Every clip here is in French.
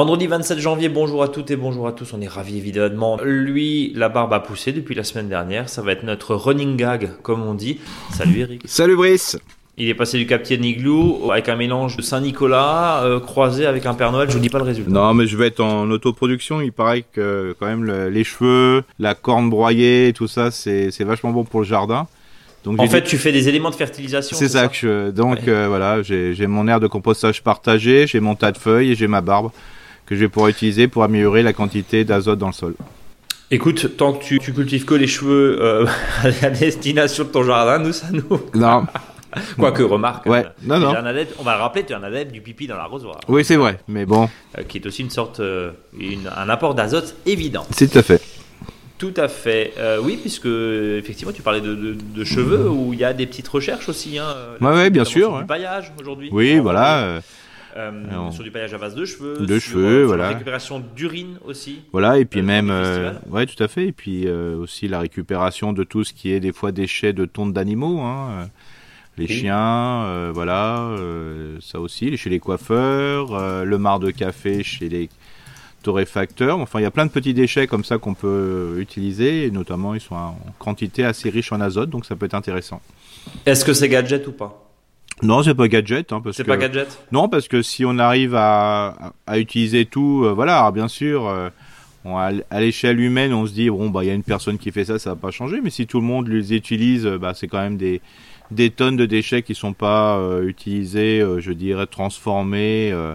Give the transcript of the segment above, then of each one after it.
Vendredi 27 janvier, bonjour à toutes et bonjour à tous. On est ravis évidemment. Lui, la barbe a poussé depuis la semaine dernière. Ça va être notre running gag, comme on dit. Salut Eric. Salut Brice. Il est passé du Capitaine Igloo avec un mélange de Saint-Nicolas euh, croisé avec un Père Noël. Je vous dis pas le résultat. Non, mais je vais être en autoproduction. Il paraît que quand même le- les cheveux, la corne broyée, tout ça, c'est vachement bon pour le jardin. Donc En fait, dit- tu fais des éléments de fertilisation. c'est ça que je. Donc Ouais. euh, voilà, j'ai j'ai mon aire de compostage partagé, j'ai mon tas de feuilles et j'ai ma barbe que je vais pouvoir utiliser pour améliorer la quantité d'azote dans le sol. Écoute, tant que tu, tu cultives que les cheveux euh, à destination de ton jardin, nous, ça nous. Non. Quoique, remarque. Ouais. euh, Non, non. un adepte- on va le rappeler, tu es un adepte du pipi dans l'arrosoir, Oui, c'est vrai, mais bon, euh, qui est aussi une sorte, euh, une- un apport d'azote évident. c'est tout à fait. Tout à fait. Euh, oui, puisque effectivement, tu parlais de, de- de cheveux où il y a des petites recherches aussi. Hein, Ouais, ouais, bien sûr, du paillage aujourd'hui. Oui, va voilà. Euh, Alors, sur du paillage à base de cheveux. de sur, cheveux, euh, sur voilà. La récupération d'urine aussi. Voilà, et puis Euh, même, ouais, tout à fait, et puis aussi la récupération de tout ce qui est des fois déchets de tontes d'animaux, hein, les chiens, euh, voilà, euh, ça aussi, chez les coiffeurs, euh, le marc de café chez les torréfacteurs. Enfin, il y a plein de petits déchets comme ça qu'on peut utiliser, et notamment ils sont en quantité assez riche en azote, donc ça peut être intéressant. Est-ce que c'est gadget ou pas? Non, c'est pas gadget, hein, parce C'est que pas gadget non, parce que si on arrive à, à, utiliser tout, euh, voilà, alors bien sûr, euh, on- à, l'échelle humaine, on se dit, bon, bah, il y a une personne qui fait ça, ça va pas changer, mais si tout le monde les utilise, euh, bah, c'est quand même des, des tonnes de déchets qui sont pas euh, utilisés, euh, je dirais, transformés euh,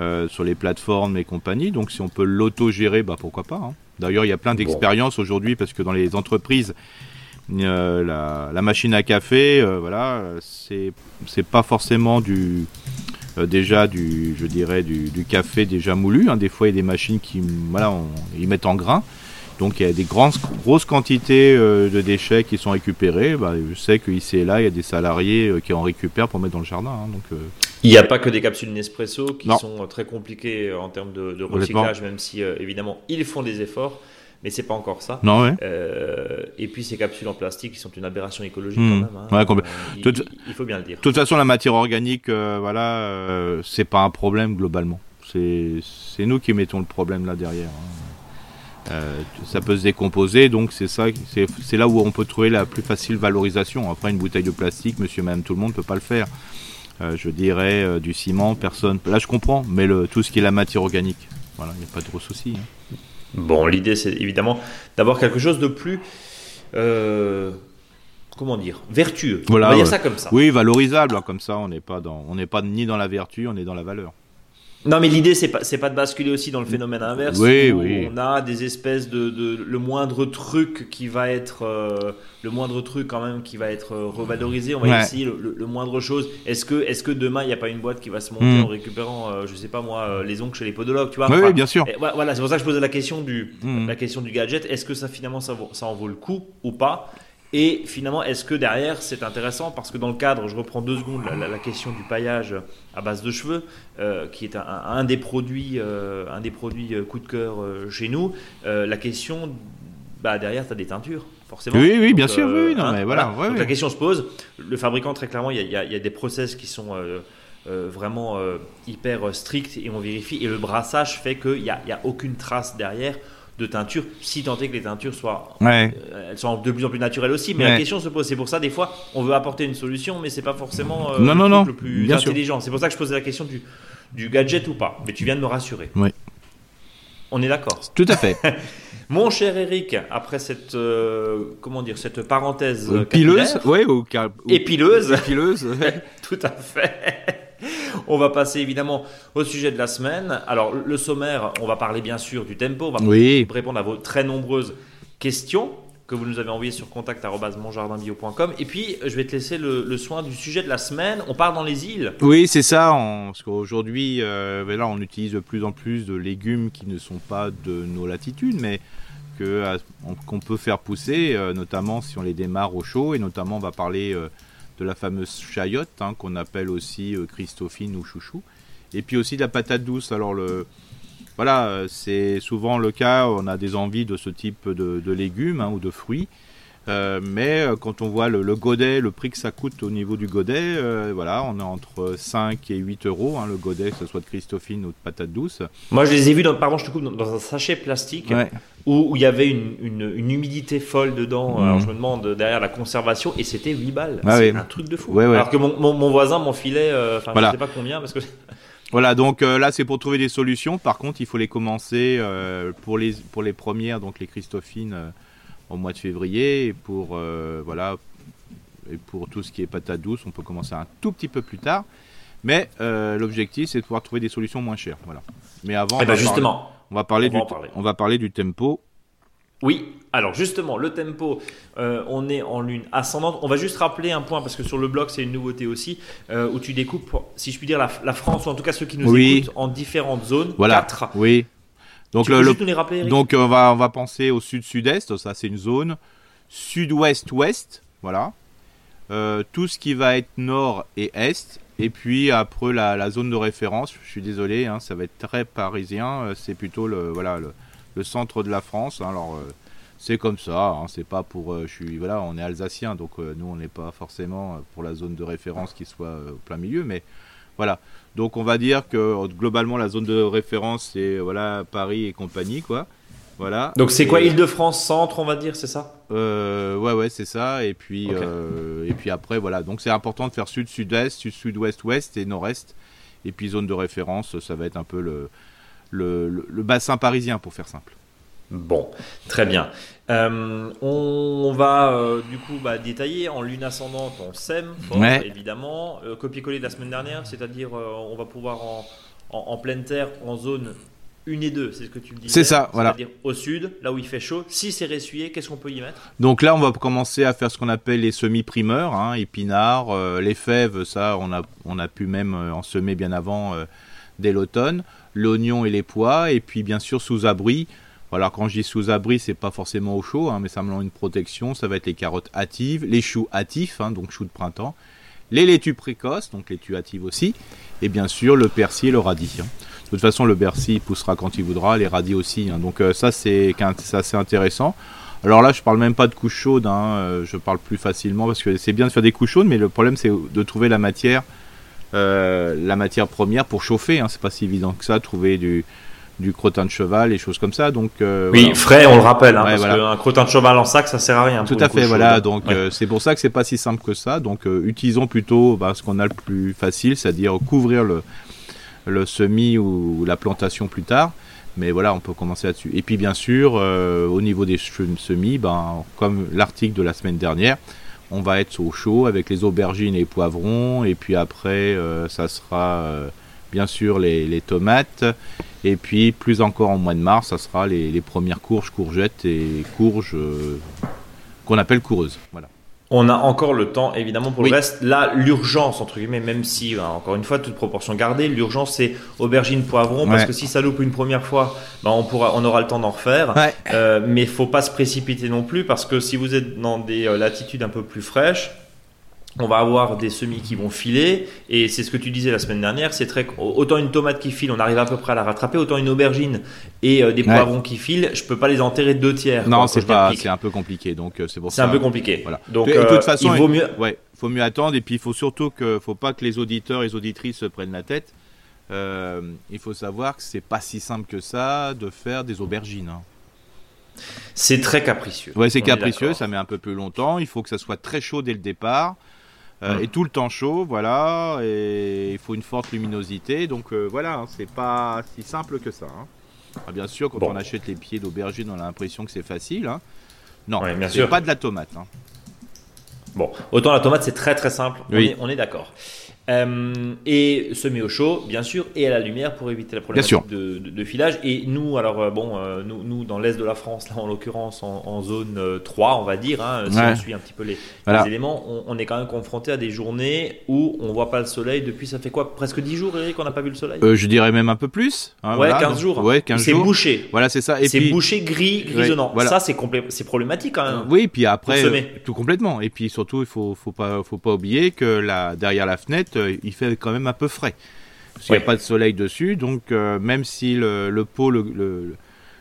euh, sur les plateformes et compagnie. Donc, si on peut l'auto-gérer, bah, pourquoi pas. hein. D'ailleurs, il y a plein d'expériences aujourd'hui, parce que dans les entreprises, euh, la, la machine à café, euh, voilà, c'est c'est pas forcément du euh, déjà du je dirais du, du café déjà moulu. hein. Des fois, il y a des machines qui voilà, on- ils mettent en grain. Donc il y a des grandes, grosses quantités euh, de déchets qui sont récupérés. Bah, je sais qu'ici et là, il y a des salariés qui en récupèrent pour mettre dans le jardin. hein. donc Il n'y a pas que des capsules Nespresso qui Non. sont très compliquées en termes de, recyclage, même si évidemment ils font des efforts, mais c'est pas encore ça. non ouais. Euh, et puis ces capsules en plastique qui sont une aberration écologique Hmm. quand même. hein. Ouais, il, Toute- il faut bien le dire. De toute façon, la matière organique, euh, voilà, euh, c'est pas un problème globalement. C'est nous qui mettons le problème là derrière. hein. Euh, ça peut se décomposer, donc c'est ça, c'est là où on peut trouver la plus facile valorisation. Après, une bouteille de plastique, monsieur, madame, tout le monde peut pas le faire. Je dirais du ciment, personne. Là, je comprends, mais le, tout ce qui est la matière organique, voilà, il n'y a pas de gros souci. hein. Bon, l'idée c'est évidemment d'avoir quelque chose de plus. euh, comment dire Vertueux. Voilà, On va dire ouais. ça comme ça. Oui, valorisable, hein, comme ça, on n'est pas dans, on n'est pas ni dans la vertu, on est dans la valeur. Non, mais l'idée, c'est pas, c'est pas de basculer aussi dans le phénomène inverse. Oui, où oui. On a des espèces de, de- le moindre truc qui va être, euh, le moindre truc quand même qui va être euh, revalorisé. On va Ouais. essayer le, le- le moindre chose. Est-ce que, est-ce que demain il n'y a pas une boîte qui va se monter Mm. en récupérant, euh, je sais pas moi, euh, les ongles chez les podologues, tu vois? Oui, Enfin, oui, bien sûr. et voilà, voilà, c'est pour ça que je posais la question du, Mm. la question du gadget. Est-ce que ça finalement ça, vaut- ça en vaut le coup ou pas? Et finalement, est-ce que derrière c'est intéressant? Parce que dans le cadre, je reprends deux secondes la, la- la question du paillage à base de cheveux, euh, qui est un, des produits, euh, un des produits euh, coup de cœur euh, chez nous. euh, la question, bah derrière, tu as des teintures. Forcément. Oui, oui, bien Donc, sûr, euh, oui, non, hein, mais voilà, ouais, Donc ouais. la question se pose. Le fabricant, très clairement, il y a, y y des process qui sont euh, euh, vraiment euh, hyper euh, stricts et on vérifie. Et le brassage fait qu'il n'y a, y a aucune trace derrière de teinture, si tant est que les teintures soient, Ouais. euh, elles sont de plus en plus naturelles aussi. Mais Ouais. la question se pose. C'est pour ça, des fois, on veut apporter une solution, mais c'est pas forcément euh, Non, le, non, truc non, le plus bien intelligent. C'est pour ça que je posais la question du, du gadget ou pas. Mais tu viens de me rassurer. Oui. On est d'accord. Tout à fait. Mon cher Eric, après cette euh, comment dire cette parenthèse Pileuse, ouais, ou, ou- épileuse, pileuse. ouais. tout à fait. On va passer évidemment au sujet de la semaine. Alors le sommaire, on va parler bien sûr du tempo, on va Oui. répondre à vos très nombreuses questions que vous nous avez envoyées sur contact@monjardinbio.com et puis je vais te laisser le, le soin du sujet de la semaine. On part dans les îles. Oui, c'est ça. on- parce qu'aujourd'hui, euh, ben là, on utilise de plus en plus de légumes qui ne sont pas de nos latitudes, mais on- qu'on peut faire pousser, euh, notamment si on les démarre au chaud, et notamment on va parler euh, de la fameuse chayotte hein, qu'on appelle aussi euh, Christophine ou chouchou, et puis aussi de la patate douce. Alors le voilà, c'est souvent le cas. On a des envies de ce type de, de légumes hein, ou de fruits. Euh, mais euh, quand on voit le, le, godet, le prix que ça coûte au niveau du godet, euh, voilà, on est entre 5 et 8 euros, hein, le godet, que ce soit de Christophine ou de patate douce. Moi, je les ai vus, dans, pardon, je te coupe, dans un sachet plastique Ouais. où où il y avait une, une, une humidité folle dedans. Mhm. Alors, je me demande derrière la conservation, et c'était 8 balles. Ah c'est un truc de fou. Ouais. Alors que mon, mon, mon voisin m'en filait, euh, Voilà. je sais pas combien, parce que. Voilà, donc euh, là c'est pour trouver des solutions. Par contre, il faut les commencer euh, pour les pour les premières, donc les Christophines au mois de février, et pour euh, voilà et pour tout ce qui est patate douce, on peut commencer un tout petit peu plus tard. Mais euh, l'objectif c'est de pouvoir trouver des solutions moins chères. Voilà. Mais avant, Eh on, ben, va justement. parler, on va parler on va du en parler. on va parler du tempo. Oui, alors justement, le tempo, euh, on est en lune ascendante. On va juste rappeler un point, parce que sur le blog, c'est une nouveauté aussi, euh, où tu découpes, si je puis dire, la, la France, ou en tout cas ceux qui nous Oui. écoutent, en différentes zones. Voilà. Quatre. Oui. Donc le, le- les rappeler, Donc on va, on va penser au sud-sud-est, ça c'est une zone. Sud-ouest-ouest, voilà. Euh, tout ce qui va être nord et est. Et puis après la, la zone de référence, je suis désolé, hein, ça va être très parisien, euh, c'est plutôt le, voilà, le, le centre de la France. hein. alors euh, c'est comme ça, hein, c'est pas pour... euh, je suis, voilà, on est alsacien, donc euh, nous on n'est pas forcément euh, pour la zone de référence qui soit euh, au plein milieu, mais voilà. Donc on va dire que globalement la zone de référence c'est voilà Paris et compagnie quoi. Voilà. Donc c'est quoi Île-de-France centre, on va dire, c'est ça? Euh, Ouais ouais c'est ça. Et puis Ok. euh, et puis après voilà. Donc c'est important de faire sud sud-est, sud sud-ouest ouest et nord-est. Et puis zone de référence ça va être un peu le le, le- le bassin parisien pour faire simple. Bon, très bien. Euh, on va euh, du coup bah, détailler en lune ascendante, on sème, Ouais. évidemment. Euh, Copier-coller de la semaine dernière, c'est-à-dire on va pouvoir en, en, en pleine terre, en zone 1 et 2, c'est ce que tu me disais. C'est ça, voilà. C'est-à-dire au sud, là où il fait chaud. Si c'est ressuyé, qu'est-ce qu'on peut y mettre? Donc là, on va commencer à faire ce qu'on appelle les semi-primeurs, hein, épinards, les fèves, ça, on a, on a pu même en semer bien avant dès l'automne, l'oignon et les pois, et puis bien sûr sous abri. Voilà, quand je dis sous abri, c'est pas forcément au chaud, hein, mais ça me une protection. Ça va être les carottes hâtives, les choux hâtifs, hein, donc choux de printemps, les laitues précoces, donc laitues hâtives aussi, et bien sûr le persil et le radis. hein. De toute façon, le persil poussera quand il voudra, les radis aussi. Donc euh, ça, c'est assez intéressant. Alors là, je parle même pas de couches chaudes, hein, euh, je parle plus facilement parce que c'est bien de faire des couches chaudes, mais le problème c'est de trouver la matière, euh, la matière première pour chauffer. Hein, c'est pas si évident que ça, trouver du, du crottin de cheval et choses comme ça. Donc euh, Oui, voilà. frais, on le rappelle, hein, Ouais, parce voilà. qu'un crottin de cheval en sac, ça sert à rien. Tout à fait, voilà. Donc Ouais. euh, c'est pour ça que c'est pas si simple que ça. Donc euh, utilisons plutôt bah, ce qu'on a le plus facile, c'est-à-dire couvrir le, le semis ou, la plantation plus tard. Mais voilà, on peut commencer là-dessus. Et puis bien sûr, au niveau des semis, ben, comme l'article de la semaine dernière, on va être au chaud avec les aubergines et les poivrons. Et puis après, ça sera bien sûr les, les tomates. Et puis plus encore en mois de mars, ça sera les, les premières courges, courgettes et courges euh, qu'on appelle coureuses. Voilà. On a encore le temps, évidemment, pour Oui. le reste. Là, l'urgence, entre guillemets, même si, hein, encore une fois, toute proportion gardée, l'urgence, c'est aubergine, poivron, parce que si ça loupe une première fois, ben, on, pourra, on aura le temps d'en refaire. Ouais. Euh, mais faut pas se précipiter non plus, parce que si vous êtes dans des euh, latitudes un peu plus fraîches, on va avoir des semis qui vont filer, et c'est ce que tu disais la semaine dernière, c'est très autant une tomate qui file, on arrive à peu près à la rattraper, autant une aubergine et euh, des Ouais. poivrons qui filent, je peux pas les enterrer de deux tiers. Non, c'est pas, c'est un peu compliqué, donc euh, c'est pour C'est ça. un peu compliqué. Voilà. Donc, de euh, toute façon, il vaut mieux. Ouais, faut mieux attendre, et puis il faut surtout que, faut pas que les auditeurs et les auditrices se prennent la tête. Euh, il faut savoir que c'est pas si simple que ça de faire des aubergines. hein. C'est très capricieux. Ouais, c'est capricieux, ça met un peu plus longtemps. Il faut que ça soit très chaud dès le départ. Euh, Mm. Et tout le temps chaud, voilà. Et il faut une forte luminosité. Donc euh, voilà, hein, c'est pas si simple que ça. hein. Ah, bien sûr, quand Bon. on achète les pieds d'aubergine, on a l'impression que c'est facile. hein. Non, Ouais, c'est pas de la tomate. hein. Bon, autant la tomate, c'est très très simple. On Oui. est, on est d'accord. Euh, et semer au chaud, bien sûr, et à la lumière pour éviter la problématique de, de- de filage. Et nous, alors euh, bon, euh, nous, nous dans l'est de la France, là en l'occurrence en, en zone euh, 3, on va dire, hein, si Ouais. on suit un petit peu les, Voilà. les éléments, on, on est quand même confronté à des journées où on voit pas le soleil depuis, ça fait quoi Presque 10 jours, Eric, on n'a pas vu le soleil? Euh, je dirais même un peu plus. hein, Ouais, voilà. 15 Donc, jours. Ouais, 15 C'est jours. bouché. Voilà, c'est ça. Et C'est puis, bouché, gris, grisonnant. voilà. Ça, c'est complé- c'est problématique quand même. Oui, puis après, tout complètement. Et puis surtout, il faut, faut pas, faut pas oublier que là, derrière la fenêtre, euh, il fait quand même un peu frais. Parce qu'il n'y Ouais. a pas de soleil dessus, donc euh, même si le, le pot, le, le,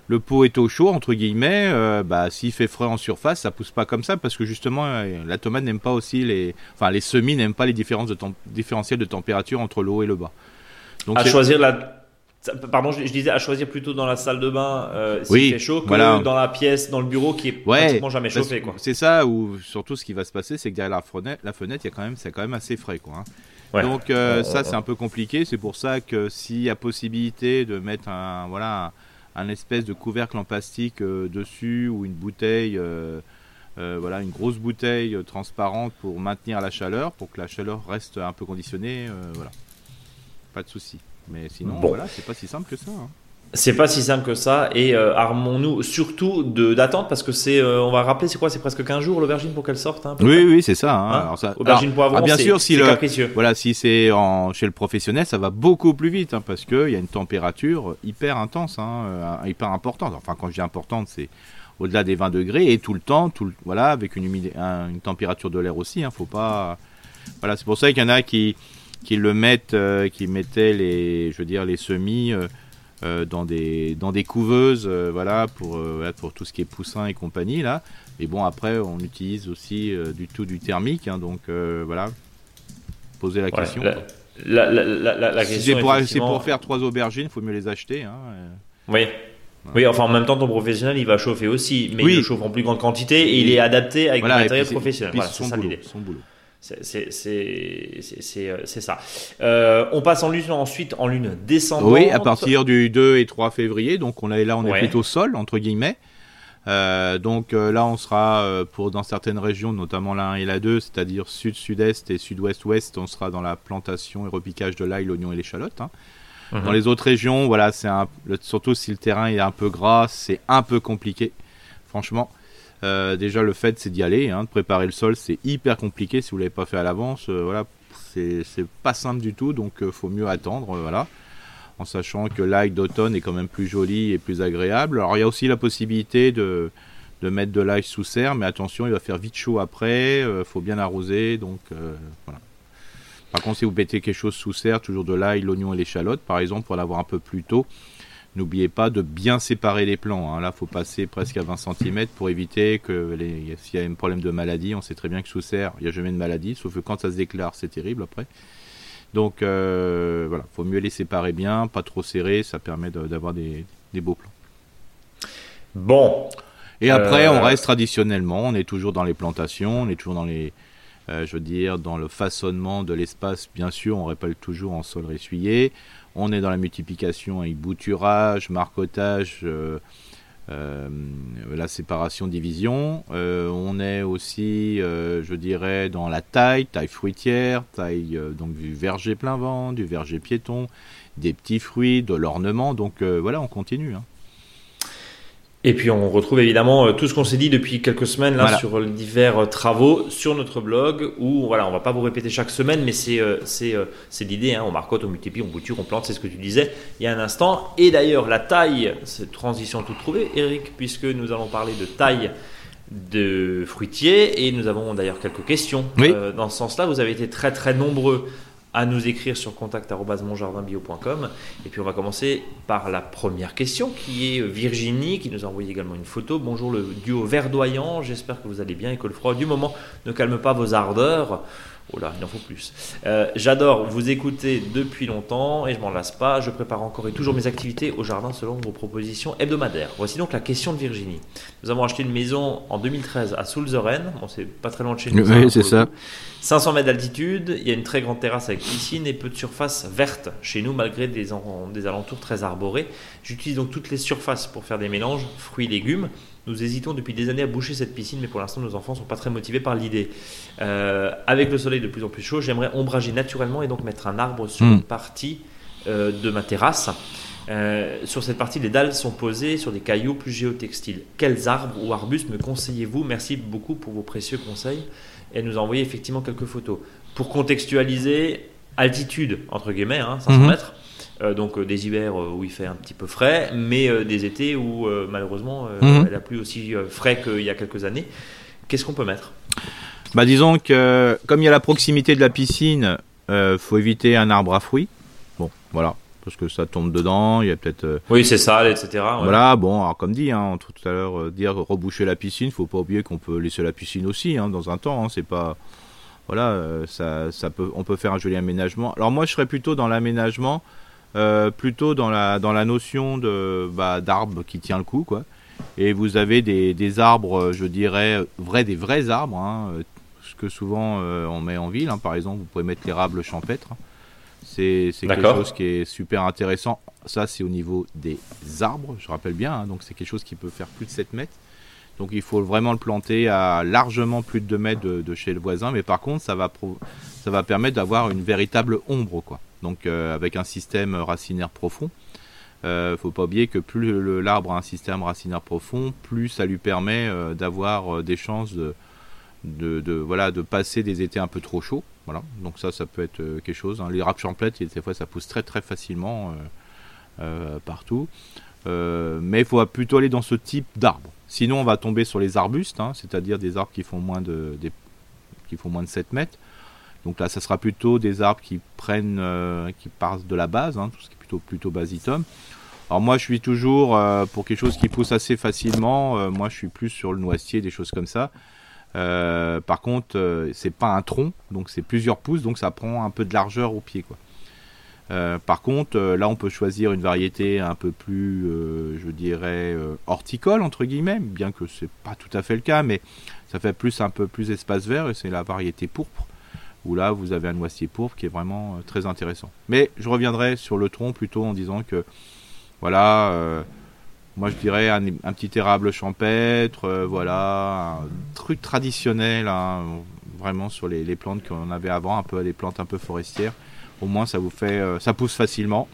le pot est au chaud entre guillemets, euh, bah s'il fait frais en surface, ça pousse pas comme ça parce que justement euh, la tomate n'aime pas aussi les, enfin les semis n'aiment pas les différences de différentiels de température entre le haut et le bas. Donc à choisir la Pardon, je, disais à choisir plutôt dans la salle de bain euh, s'il fait chaud que dans la pièce, dans le bureau qui est pratiquement jamais chauffé. C'est ça, ou surtout ce qui va se passer, c'est que derrière la fenêtre, la fenêtre, il y a quand même, c'est quand même assez frais, quoi. Hein. Donc euh, ça, c'est un peu compliqué. C'est pour ça que s'il y a possibilité de mettre un, voilà, un, espèce de couvercle en plastique euh, dessus ou une bouteille. Euh, voilà, une grosse bouteille transparente pour maintenir la chaleur, pour que la chaleur reste un peu conditionnée. voilà, pas de souci. Mais sinon, voilà, c'est pas si simple que ça. Hein. C'est pas si simple que ça et euh, armons-nous surtout d'attente parce que c'est, euh, on va rappeler, c'est quoi, c'est presque 15 jours l'aubergine pour qu'elle sorte. Hein, oui, oui, c'est ça. Hein. alors ça aubergine poivron, ah, bien sûr, si le, voilà, si c'est chez le professionnel, ça va beaucoup plus vite parce qu'il y a une température hyper intense, euh, hyper importante. Enfin, quand je dis importante, c'est au-delà des 20 degrés et tout le temps, tout voilà, avec une, humidité, une température de l'air aussi. Hein, faut pas, voilà, c'est pour ça qu'il y en a qui qui le mettent, euh, qui mettaient les, je veux dire, les semis euh, euh, dans des dans des couveuses, voilà, pour pour tout ce qui est poussin et compagnie là. Mais bon, après, on utilise aussi du tout du thermique, hein, donc voilà. Poser la question. La, la, la, c'est pour, faire trois aubergines, il faut mieux les acheter. Hein, oui. Oui, enfin en même temps, ton professionnel il va chauffer aussi, mais il le chauffe en plus grande quantité et il est adapté avec le matériel professionnel. Voilà, c'est ça l'idée. Son boulot. C'est euh, ça. Euh, on passe en lune ensuite en lune descendante. Oui, à partir du 2 et 3 février. Donc on est là, on est plutôt sol entre guillemets. Euh, donc là, on sera pour dans certaines régions, notamment la 1 et la 2, c'est-à-dire sud, sud-est et sud-ouest-ouest, on sera dans la plantation et repiquage de l'ail, l'oignon et l'échalote. Hein. Mhm. Dans les autres régions, voilà, c'est surtout si le terrain est un peu gras, c'est un peu compliqué, franchement. Euh, déjà, le fait, c'est d'y aller, hein, de préparer le sol, c'est hyper compliqué si vous l'avez pas fait à l'avance. Euh, voilà, c'est pas simple du tout, donc euh, faut mieux attendre, voilà. En sachant que l'ail d'automne est quand même plus joli et plus agréable. Alors, il y a aussi la possibilité de, de mettre de l'ail sous serre, mais attention, il va faire vite chaud après, faut bien arroser, donc voilà. Par contre, si vous mettez quelque chose sous serre, toujours de l'ail, l'oignon et l'échalote, par exemple, pour l'avoir un peu plus tôt, N'oubliez pas de bien séparer les plants. Hein. Là, faut passer presque à 20 cm pour éviter que s'il y a un problème de maladie, on sait très bien que sous serre, il n'y a jamais de maladie, sauf que quand ça se déclare, c'est terrible après. Donc euh, voilà, faut mieux les séparer bien, pas trop serrer, ça permet d'avoir des, beaux plants. Bon. Et après, on euh, reste traditionnellement, on est toujours dans les plantations, on est toujours dans les, euh, je veux dire, dans le façonnement de l'espace. Bien sûr, on répète toujours en sol ressuyé. On est dans la multiplication avec bouturage, marcotage, euh, euh, la séparation, division. Euh, on est aussi, je dirais, dans la taille, taille fruitière, taille donc du verger plein vent, du verger piéton, des petits fruits, de l'ornement. Donc voilà, on continue. Hein. Et puis on retrouve évidemment euh, tout ce qu'on s'est dit depuis quelques semaines là sur divers euh, travaux sur notre blog où voilà on va pas vous répéter chaque semaine mais c'est euh, c'est c'est l'idée hein, on marcote, on multiplie, on bouture, on plante c'est ce que tu disais il y a un instant. Et d'ailleurs la taille cette transition toute trouvée Eric puisque nous allons parler de taille de fruitier et nous avons d'ailleurs quelques questions dans ce sens-là. Vous avez été très très nombreux à nous écrire sur contact.monjardinbio.com. Et puis on va commencer par la première question qui est Virginie qui nous a envoyé également une photo. Bonjour le duo verdoyant, j'espère que vous allez bien et que le froid du moment ne calme pas vos ardeurs. Oh là, il en faut plus. Euh, j'adore vous écouter depuis longtemps et je m'en lasse pas. Je prépare encore et toujours mes activités au jardin selon vos propositions hebdomadaires. Voici donc la question de Virginie. Nous avons acheté une maison en 2013 à Soulzeren. Bon, c'est pas très loin de chez nous. Oui, c'est ça. 500 mètres d'altitude. Il y a une très grande terrasse avec piscine et peu de surface verte chez nous malgré des, des alentours très arborés. J'utilise donc toutes les surfaces pour faire des mélanges fruits et légumes. Nous hésitons depuis des années à boucher cette piscine, mais pour l'instant, nos enfants ne sont pas très motivés par l'idée. Euh, avec le soleil de plus en plus chaud, j'aimerais ombrager naturellement et donc mettre un arbre sur hmm. une partie euh, de ma terrasse. Euh, sur cette partie, les dalles sont posées sur des cailloux plus géotextiles. Quels arbres ou arbustes me conseillez-vous? Merci beaucoup pour vos précieux conseils. Et nous a envoyé effectivement quelques photos. Pour contextualiser, altitude, entre guillemets, hein, 500 hmm. mètres. Euh, donc euh, des hivers euh, où il fait un petit peu frais, mais des étés où malheureusement mhm. elle a plus aussi frais qu'il y a quelques années. Qu'est-ce qu'on peut mettre? Bah disons que comme il y a la proximité de la piscine, faut éviter un arbre à fruits. Bon, voilà. parce que ça tombe dedans, il y a peut-être. euh, Oui, c'est sale, etc. ouais. Voilà, bon, alors comme dit, hein, tout à l'heure, euh, dire reboucher la piscine, faut pas oublier qu'on peut laisser la piscine aussi, hein, dans un temps, hein, c'est pas. Voilà, euh, ça, ça peut, on peut faire un joli aménagement. Alors moi, je serais plutôt dans l'aménagement, euh, plutôt dans la, dans la notion de bah, d'arbre qui tient le coup, quoi. Et vous avez des, des arbres, euh, je dirais, vrais, des vrais arbres, hein, euh, ce que souvent euh, on met en ville. hein. Par exemple, vous pouvez mettre l'érable champêtre. C'est quelque chose qui est super intéressant. Ça, c'est au niveau des arbres, je rappelle bien. hein. donc, c'est quelque chose qui peut faire plus de 7 mètres. Donc, il faut vraiment le planter à largement plus de 2 mètres de, de chez le voisin. Mais par contre, ça va, ça va permettre d'avoir une véritable ombre. Quoi. Donc, euh, avec un système racinaire profond. Euh, faut pas oublier que plus l'arbre a un système racinaire profond, plus ça lui permet euh, d'avoir des chances de, voilà, de passer des étés un peu trop chauds. Voilà. Donc ça, ça peut être quelque chose. hein. Les râpes champlettes, il des fois, ça pousse très très facilement partout. Mais il faut plutôt aller dans ce type d'arbre. Sinon, on va tomber sur les arbustes, hein, c'est-à-dire des arbres qui font moins de, qui font moins de 7 mètres. Donc là, ça sera plutôt des arbres qui prennent, euh, qui partent de la base, hein, tout ce qui est plutôt, plutôt basitum. Alors moi, je suis toujours euh, pour quelque chose qui pousse assez facilement. euh, moi, je suis plus sur le noisetier, des choses comme ça. Par contre, c'est pas un tronc, donc c'est plusieurs pouces, donc ça prend un peu de largeur au pied, par contre, là, on peut choisir une variété un peu plus, je dirais, horticole entre guillemets, bien que c'est pas tout à fait le cas, mais ça fait plus un peu plus espace vert et c'est la variété pourpre où là vous avez un noisetier pourpre qui est vraiment euh, très intéressant. Mais je reviendrai sur le tronc plutôt en disant que voilà, euh, moi je dirais un, petit érable champêtre, euh, voilà, un truc traditionnel, hein, vraiment sur les, plantes qu'on avait avant, un peu les plantes un peu forestières. Au moins ça vous fait, ça pousse facilement,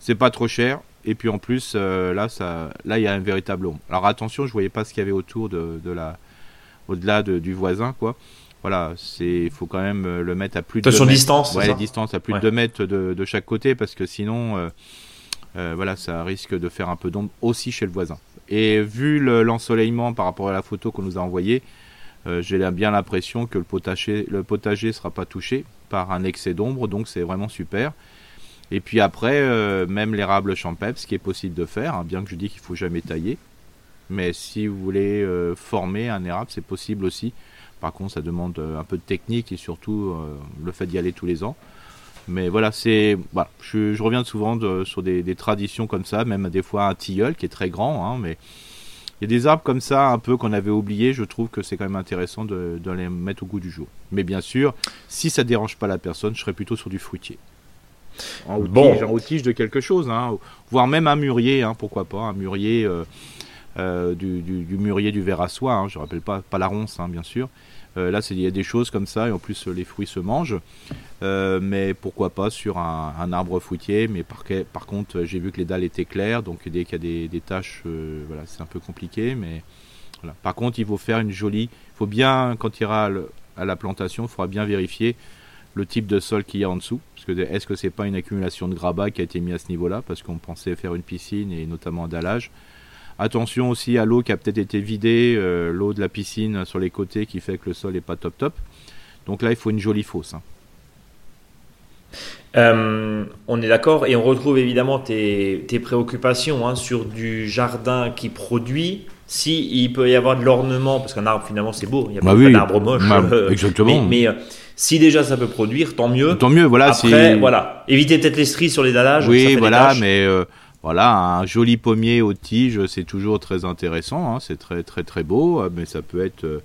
c'est pas trop cher. Et puis en plus, là, ça, là, il y a un véritable ombre. Alors attention, je voyais pas ce qu'il y avait autour de, la, au-delà de- du voisin, quoi. Voilà, c'est, il faut quand même euh, le mettre à plus de distance, c'est Ouais, ça les distances à plus Ouais. de 2 mètres de, de chaque côté parce que sinon, euh, euh, voilà, ça risque de faire un peu d'ombre aussi chez le voisin. Et vu le- l'ensoleillement par rapport à la photo qu'on nous a envoyée, euh, j'ai bien l'impression que le potager, le potager sera pas touché par un excès d'ombre, donc c'est vraiment super. Et puis après, même l'érable champêtre, ce qui est possible de faire, hein, bien que je dis qu'il faut jamais tailler. Mais si vous voulez former un érable, c'est possible aussi. Par contre, ça demande euh, un peu de technique et surtout euh, le fait d'y aller tous les ans. Mais voilà, c'est, voilà, je, je reviens souvent de- sur des, des traditions comme ça, même des fois un tilleul qui est très grand, hein, mais il y a des arbres comme ça un peu qu'on avait oublié. Je trouve que c'est quand même intéressant de, de les mettre au goût du jour. Mais bien sûr, si ça dérange pas la personne, je serais plutôt sur du fruitier. En outige, Bon. en outige de quelque chose, hein, voire même un mûrier, hein, pourquoi pas, un mûrier euh, euh, du, du- du mûrier du verre à soie, hein, je rappelle pas, pas la ronce, hein, bien sûr. Euh, là, il y a des choses comme ça, et en plus, les fruits se mangent. Euh, mais pourquoi pas sur un, arbre fruitier. Mais par, contre, j'ai vu que les dalles étaient claires, donc dès qu'il y a des, des taches, voilà, c'est un peu compliqué. Mais. Par contre, il faut faire une jolie. Il faut bien, quand il ira à la plantation, il faudra bien vérifier le type de sol qu'il y a en dessous. Parce que est-ce que c'est pas une accumulation de grabat qui a été mis à ce niveau-là Parce qu'on pensait faire une piscine et notamment un dallage. Attention aussi à l'eau qui a peut-être été vidée, euh, l'eau de la piscine sur les côtés qui fait que le sol est pas top top. Donc là, il faut une jolie fosse. hein. Euh, on est d'accord et on retrouve évidemment tes, tes préoccupations hein, sur du jardin qui produit. Si il peut y avoir de l'ornement, parce qu'un arbre finalement c'est beau, il y a Bah pas oui. d'arbre moche. Bah, euh, exactement. Mais, mais, si déjà ça peut produire, tant mieux. Tant mieux, voilà. Après, voilà, éviter peut-être les stries sur les dallages. ça fait Oui, des voilà, mais voilà, un joli pommier aux tiges, c'est toujours très intéressant. hein, c'est très très très beau, euh, mais ça peut être, euh,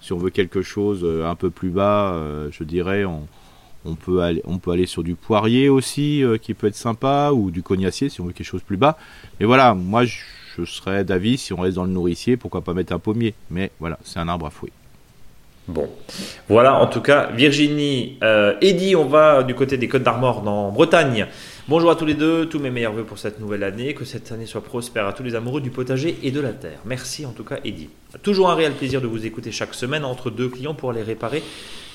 si on veut quelque chose euh, un peu plus bas, je dirais, on, peut aller, on peut aller sur du poirier aussi, qui peut être sympa, ou du cognacier si on veut quelque chose plus bas. Mais voilà, moi je, serais d'avis si on reste dans le nourricier, pourquoi pas mettre un pommier. Mais voilà, c'est un arbre à fruits. Bon, voilà en tout cas Virginie, euh, Eddy, on va du côté des Côtes d'Armor dans Bretagne. Bonjour à tous les deux, tous mes meilleurs voeux pour cette nouvelle année, que cette année soit prospère à tous les amoureux du potager et de la terre. Merci en tout cas Eddy. Toujours un réel plaisir de vous écouter chaque semaine entre deux clients pour aller réparer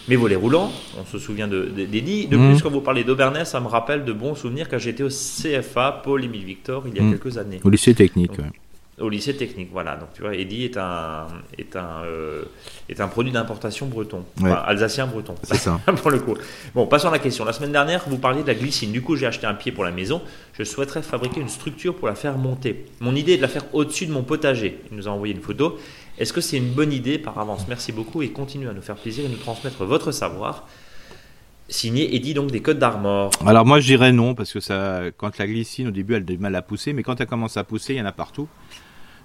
mes volets roulants. On se souvient de- de- d'Eddy. De, Mhm. plus, quand vous parlez d'Aubernais, ça me rappelle de bons souvenirs quand j'étais au CFA Paul-Émile Victor il y a Mhm. quelques années. Au lycée technique. ouais. Au lycée technique, voilà. Donc tu vois, Eddy est un est un euh, est un produit d'importation breton, enfin, alsacien breton. C'est ça. pour le coup. Bon, passons à la question. La semaine dernière, vous parliez de la glycine. Du coup, j'ai acheté un pied pour la maison. Je souhaiterais fabriquer une structure pour la faire monter. Mon idée est de la faire au-dessus de mon potager. Il nous a envoyé une photo. Est-ce que c'est une bonne idée par avance? Merci beaucoup et continuez à nous faire plaisir et nous transmettre votre savoir. Signé Eddy donc des codes d'Armor. Alors moi je dirais non parce que ça, quand la glycine au début elle a du mal à pousser, mais quand elle commence à pousser, il y en a partout.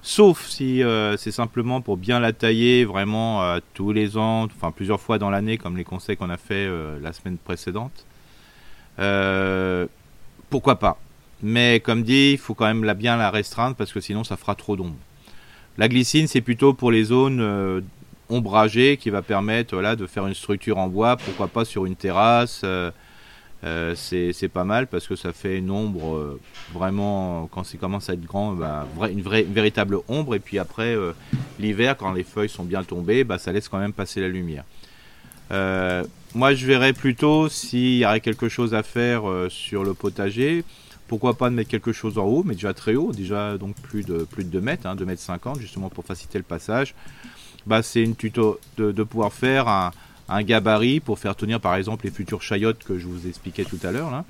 Sauf si euh, c'est simplement pour bien la tailler vraiment euh, tous les ans, enfin plusieurs fois dans l'année, comme les conseils qu'on a fait euh, la semaine précédente. pourquoi pas Mais comme dit, il faut quand même bien la restreindre parce que sinon ça fera trop d'ombre. La glycine, c'est plutôt pour les zones ombragées qui va permettre voilà, de faire une structure en bois, pourquoi pas sur une terrasse. Euh, c'est pas mal parce que ça fait une ombre euh, vraiment quand ça commence à être grand bah, une, vraie, véritable ombre. Et puis après euh, l'hiver quand les feuilles sont bien tombées bah, ça laisse quand même passer la lumière. Moi je verrais plutôt s'il y aurait quelque chose à faire sur le potager. Pourquoi pas de mettre quelque chose en haut mais déjà très haut déjà donc plus de plus de 2 mètres hein, 2 mètres 50 justement pour faciliter le passage. Bah, c'est une tuto de, de pouvoir faire un un gabarit pour faire tenir par exemple les futures chayottes que je vous expliquais tout à l'heure.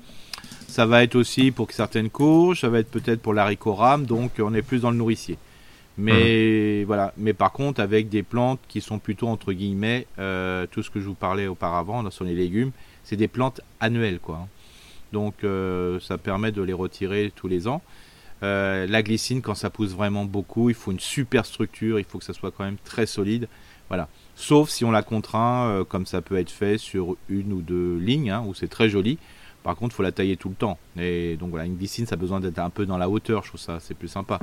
Ça va être aussi pour certaines courges, ça va être peut-être pour l'haricot rame, donc on est plus dans le nourricier. Mais mmh. voilà, mais par contre avec des plantes qui sont plutôt entre guillemets, euh, tout ce que je vous parlais auparavant sur les légumes, c'est des plantes annuelles quoi. Donc euh, ça permet de les retirer tous les ans. Euh, la glycine, quand ça pousse vraiment beaucoup, il faut une super structure, il faut que ça soit quand même très solide. Voilà sauf si on la contraint, euh, comme ça peut être fait sur une ou deux lignes, hein, où c'est très joli. Par contre, il faut la tailler tout le temps. Et donc voilà, une glycine, ça a besoin d'être un peu dans la hauteur, je trouve ça, c'est plus sympa.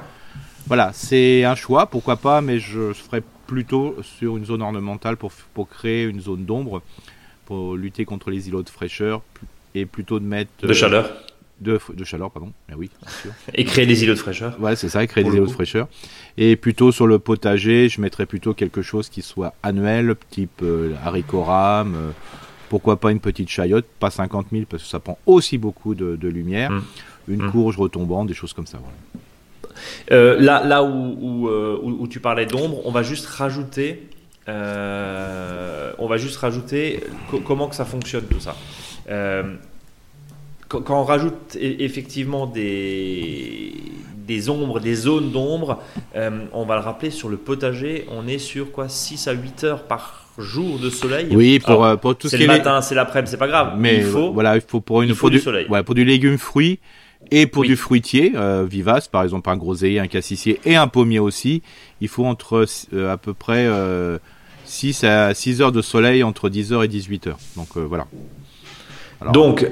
Voilà, c'est un choix, pourquoi pas, mais je ferai plutôt sur une zone ornementale pour, pour créer une zone d'ombre, pour lutter contre les îlots de fraîcheur, et plutôt de mettre... De chaleur de, de, chaleur, pardon. Mais oui, bien sûr. Et créer des îlots de fraîcheur. Ouais, c'est ça, créer des îlots de fraîcheur. Et plutôt sur le potager, je mettrais plutôt quelque chose qui soit annuel, type euh, haricot rame. Euh, pourquoi pas une petite chayotte, pas 50 000 parce que ça prend aussi beaucoup de, lumière. Hum. Une hum. courge retombante, des choses comme ça. Euh, là, là où, où, tu parlais d'ombre, on va juste rajouter, on va juste rajouter comment que ça fonctionne tout ça quand, on rajoute e-, effectivement des, des ombres, des zones d'ombre, euh, on va le rappeler, sur le potager, on est sur quoi 6 à 8 heures par jour de soleil. Oui, pour, euh, pour tout ce qui est. Le matin, c'est l'après-midi, c'est pas grave. Mais il faut, voilà, il faut pour une il du soleil. Ouais, pour du légume fruit et pour du fruitier euh, vivace, par exemple un groseillier, un cassissier et un pommier aussi, il faut entre à peu près 6 à 6 heures de soleil entre 10 heures et 18 heures. Donc voilà. Donc,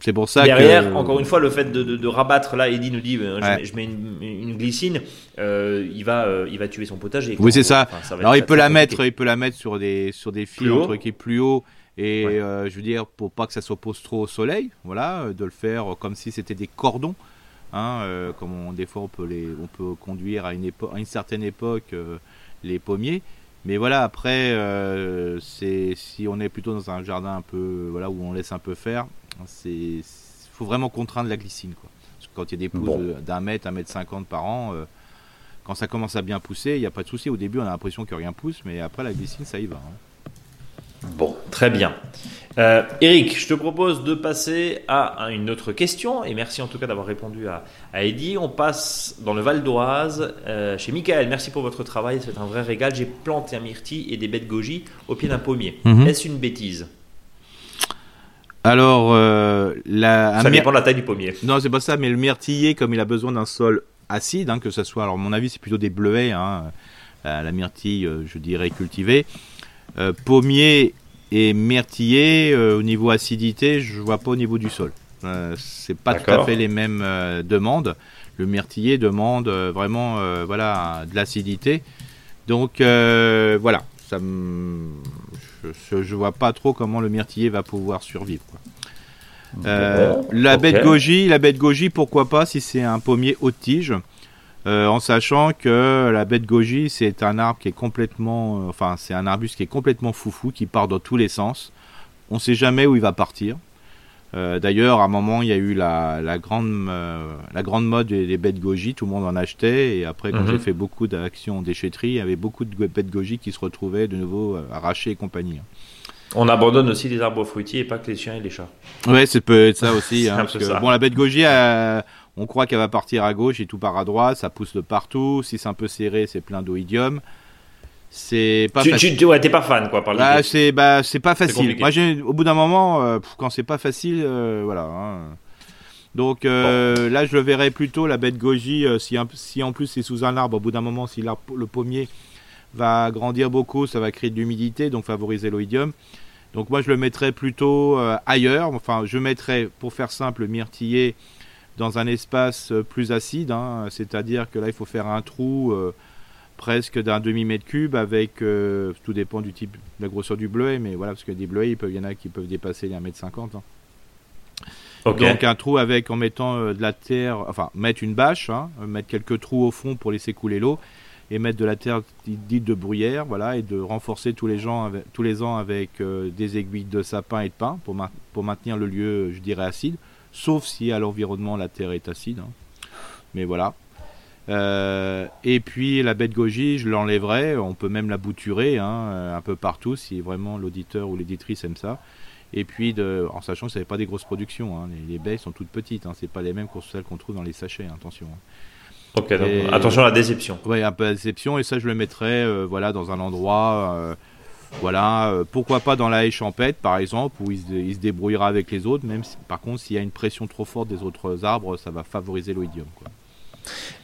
c'est pour ça derrière, encore une fois, le fait de, rabattre là, Eddie nous dit, euh, je, mets, une, glycine, euh, il va, euh, il va tuer son potager. Oui, c'est ça. Alors il peut la mettre, il peut la mettre sur des sur des fils qui est plus haut. Et je veux dire, pour pas que ça s'oppose trop au soleil, voilà, de le faire comme si c'était des cordons, hein, comme on, des fois on peut les, on peut conduire à une époque, à une certaine époque les pommiers. Mais voilà, après, euh, c'est si on est plutôt dans un jardin un peu, voilà, où on laisse un peu faire, c'est, faut vraiment contraindre la glycine, quoi. Parce que quand il y a des pousses d'un mètre, un mètre cinquante par an, euh, quand ça commence à bien pousser, il n'y a pas de souci. Au début, on a l'impression que rien pousse, mais après la glycine, ça y va. Hein. Bon, très bien. Euh, Eric, je te propose de passer à, une autre question, et merci en tout cas d'avoir répondu à, à Eddy. On passe dans le Val d'Oise, euh, chez Michael. Merci pour votre travail, c'est un vrai régal. J'ai planté un myrtille et des baies de goji au pied d'un pommier. Mhm. Est-ce une bêtise? Alors, euh, la, ça dépend de la taille du pommier. Non, c'est pas ça, mais le myrtiller, comme il a besoin d'un sol acide, hein, que ce soit, alors à mon avis, c'est plutôt des bleuets, hein, la myrtille, je dirais, cultivée. Euh, pommier et myrtiller, euh, au niveau acidité, je vois pas au niveau du sol. Euh, c'est pas tout à fait les mêmes demandes. Le myrtiller demande vraiment voilà, de l'acidité. Donc voilà, ça je, ne vois pas trop comment le myrtiller va pouvoir survivre. la bête goji, la bête goji, pourquoi pas si c'est un pommier haute tige. Euh, en sachant que la bête goji, c'est un arbre qui est complètement, euh, enfin, c'est un arbuste qui est complètement foufou, qui part dans tous les sens. On ne sait jamais où il va partir. D'ailleurs, à un moment, il y a eu la, la grande, la grande mode des, bêtes goji, tout le monde en achetait. Et après, quand mhm. j'ai fait beaucoup d'actions en déchetterie, il y avait beaucoup de bêtes goji qui se retrouvaient de nouveau arrachées et compagnie. On abandonne aussi les arbres fruitiers et pas que les chiens et les chats. Ouais, ça peut être ça aussi. hein, Bon, la bête goji, on croit qu'elle va partir à gauche et tout part à droite, ça pousse de partout. Si c'est un peu serré, c'est plein d'oïdium. C'est pas tu, facile. Tu, ouais, t'es pas fan, quoi, par bah, c'est bah, c'est pas facile. Moi, au bout d'un moment, euh, quand c'est pas facile, euh, voilà. Hein. Donc euh, là, je le verrais plutôt la bête goji. si, si en plus c'est sous un arbre, au bout d'un moment, si le pommier va grandir beaucoup, ça va créer de l'humidité, donc favoriser l'oïdium. Donc moi, je le mettrais plutôt ailleurs. Enfin, je mettrais, pour faire simple, myrtillé dans un espace plus acide. Hein. C'est-à-dire que là, il faut faire un trou presque d'un demi mètre cube avec euh, tout dépend du type de la grosseur du bleuet mais voilà parce que des bleuets il, y en a qui peuvent dépasser les 1 mètre 50 hein. donc un trou avec en mettant euh, de la terre enfin mettre une bâche hein, mettre quelques trous au fond pour laisser couler l'eau et mettre de la terre dite de bruyère voilà et de renforcer tous les, gens tous les ans avec euh, des aiguilles de sapin et de pin pour, pour maintenir le lieu je dirais acide sauf si à l'environnement la terre est acide hein. mais voilà euh, et puis la bête goji, je l'enlèverai. On peut même la bouturer hein, euh, un peu partout si vraiment l'auditeur ou l'éditrice aime ça. Et puis, de, en sachant que ce n'est pas des grosses productions, hein. les, baies sont toutes petites, hein, c'est pas les mêmes que celles qu'on trouve dans les sachets, attention. Ok, attention à la déception. Oui, un peu à la déception, et ça je le mettrai euh, voilà, dans un endroit, voilà, pourquoi pas dans la haie champêtre par exemple, où il se, débrouillera avec les autres, même si, par contre s'il y a une pression trop forte des autres arbres, ça va favoriser l'oïdium.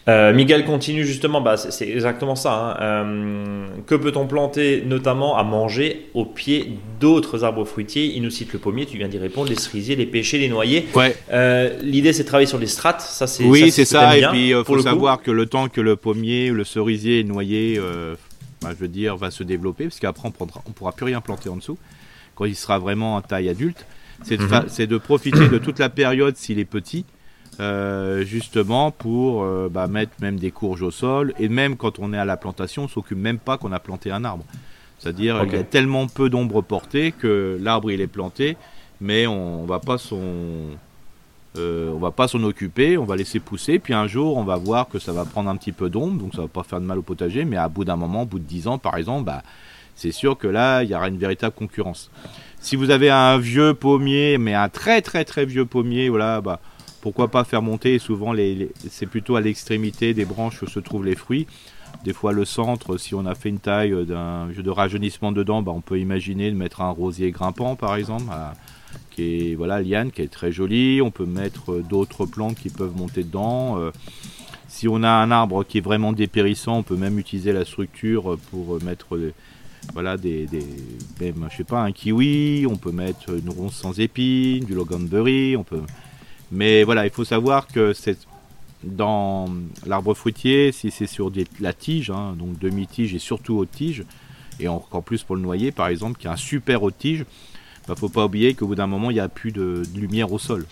Euh, Miguel continue justement, bah, c'est exactement ça. Hein. Euh, que peut-on planter notamment à manger au pied d'autres arbres fruitiers? Il nous cite le pommier, tu viens d'y répondre, les cerisiers, les pêchers, les noyers. Ouais. Euh, l'idée c'est de travailler sur les strates, ça c'est Oui, c'est ça, et puis il faut savoir que le temps que le pommier, le cerisier, le noyer, bah, je veux dire, va se développer, parce qu'après on ne pourra plus rien planter en dessous, quand il sera vraiment en taille adulte, c'est de, mhm. de profiter de toute la période s'il est petit euh, justement pour euh, bah, mettre même des courges au sol. Et même quand on est à la plantation on s'occupe même pas qu'on a planté un arbre. C'est-à-dire qu'il y a tellement peu d'ombre portée que l'arbre il est planté mais on, va pas son euh, on va pas s'en occuper, on va laisser pousser, puis un jour on va voir que ça va prendre un petit peu d'ombre, donc ça va pas faire de mal au potager, mais à bout d'un moment, au bout de 10 ans par exemple, bah, c'est sûr que là il y aura une véritable concurrence. Si vous avez un vieux pommier, mais un très très très vieux pommier, voilà, bah, pourquoi pas faire monter Souvent, les, c'est plutôt à l'extrémité des branches où se trouvent les fruits. Des fois, le centre, si on a fait une taille jeu de rajeunissement dedans, bah, on peut imaginer de mettre un rosier grimpant, par exemple, qui est voilà liane, qui est très joli. On peut mettre d'autres plantes qui peuvent monter dedans. Euh, si on a un arbre qui est vraiment dépérissant, on peut même utiliser la structure pour mettre voilà des, même, je un kiwi. On peut mettre une ronce sans épines, du loganberry. On peut mais voilà, il faut savoir que dans l'arbre fruitier, si c'est sur la tige, hein, donc demi-tige et surtout haute tige, et encore plus pour le noyer par exemple, qui a un super haute tige, il bah, faut pas oublier qu'au bout d'un moment, il n'y a plus de, lumière au sol.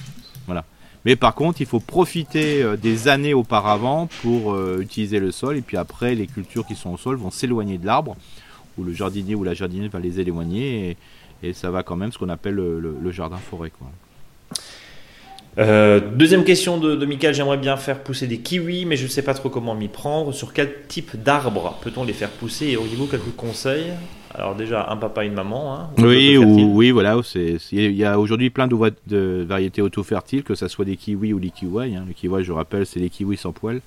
Voilà. Mais par contre, il faut profiter euh, des années auparavant pour euh, utiliser le sol, et puis après, les cultures qui sont au sol vont s'éloigner de l'arbre, ou le jardinier ou la jardinière va les éloigner, et, ça va quand même ce qu'on appelle le, le jardin forêt. Euh, deuxième question de, de Michael, j'aimerais bien faire pousser des kiwis, mais je ne sais pas trop comment m'y prendre. Sur quel type d'arbre peut-on les faire pousser? Et auriez-vous quelques conseils Alors déjà, un papa et une maman. Hein, oui, ou, oui, voilà. Il y a aujourd'hui plein de, de variétés auto-fertiles, que ce soit des kiwis ou des kiwis. Hein. Les kiwis, je rappelle, c'est les kiwis sans poils.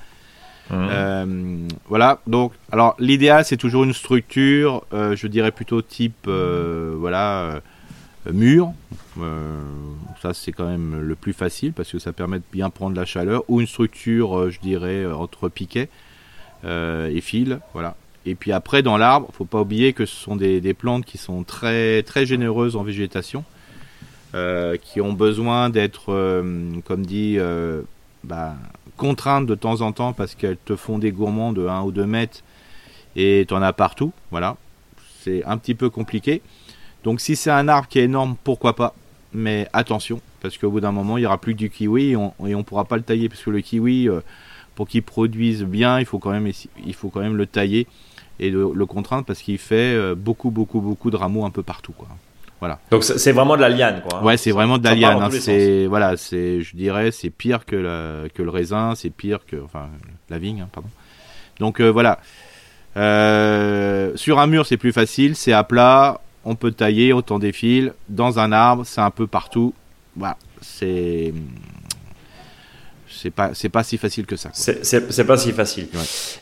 Mmh. Euh, voilà, donc, alors l'idéal c'est toujours une structure, euh, je dirais plutôt type, voilà, mur, euh, ça c'est quand même le plus facile parce que ça permet de bien prendre la chaleur. Ou une structure, euh, je dirais, euh, entre piquets et fils. Voilà. Et puis après, dans l'arbre, faut pas oublier que ce sont des, plantes qui sont très, très généreuses en végétation, qui ont besoin d'être, comme dit, bah, contraintes de temps en temps parce qu'elles te font des gourmands de 1 ou 2 mètres et tu en as partout. Voilà. C'est un petit peu compliqué. Donc si c'est un arbre qui est énorme, pourquoi pas? Mais attention, parce qu'au bout d'un moment, il n'y aura plus du kiwi et on ne pourra pas le tailler, parce que le kiwi, euh, pour qu'il produise bien, il faut, quand même, il faut quand même le tailler et le, contraindre, parce qu'il fait euh, beaucoup, beaucoup, beaucoup de rameaux un peu partout. Quoi. Voilà. Donc c'est vraiment de la liane, quoi. Ouais, c'est vraiment de la liane. Hein. C'est voilà, c'est, je dirais, c'est pire que, la, que le raisin, c'est pire que, enfin, la vigne, hein, pardon. Donc euh, voilà. Euh, sur un mur, c'est plus facile, c'est à plat, on peut tailler, autant des fils. Dans un arbre, c'est un peu partout. Voilà, c'est c'est pas c'est pas si facile que ça. C'est pas si facile.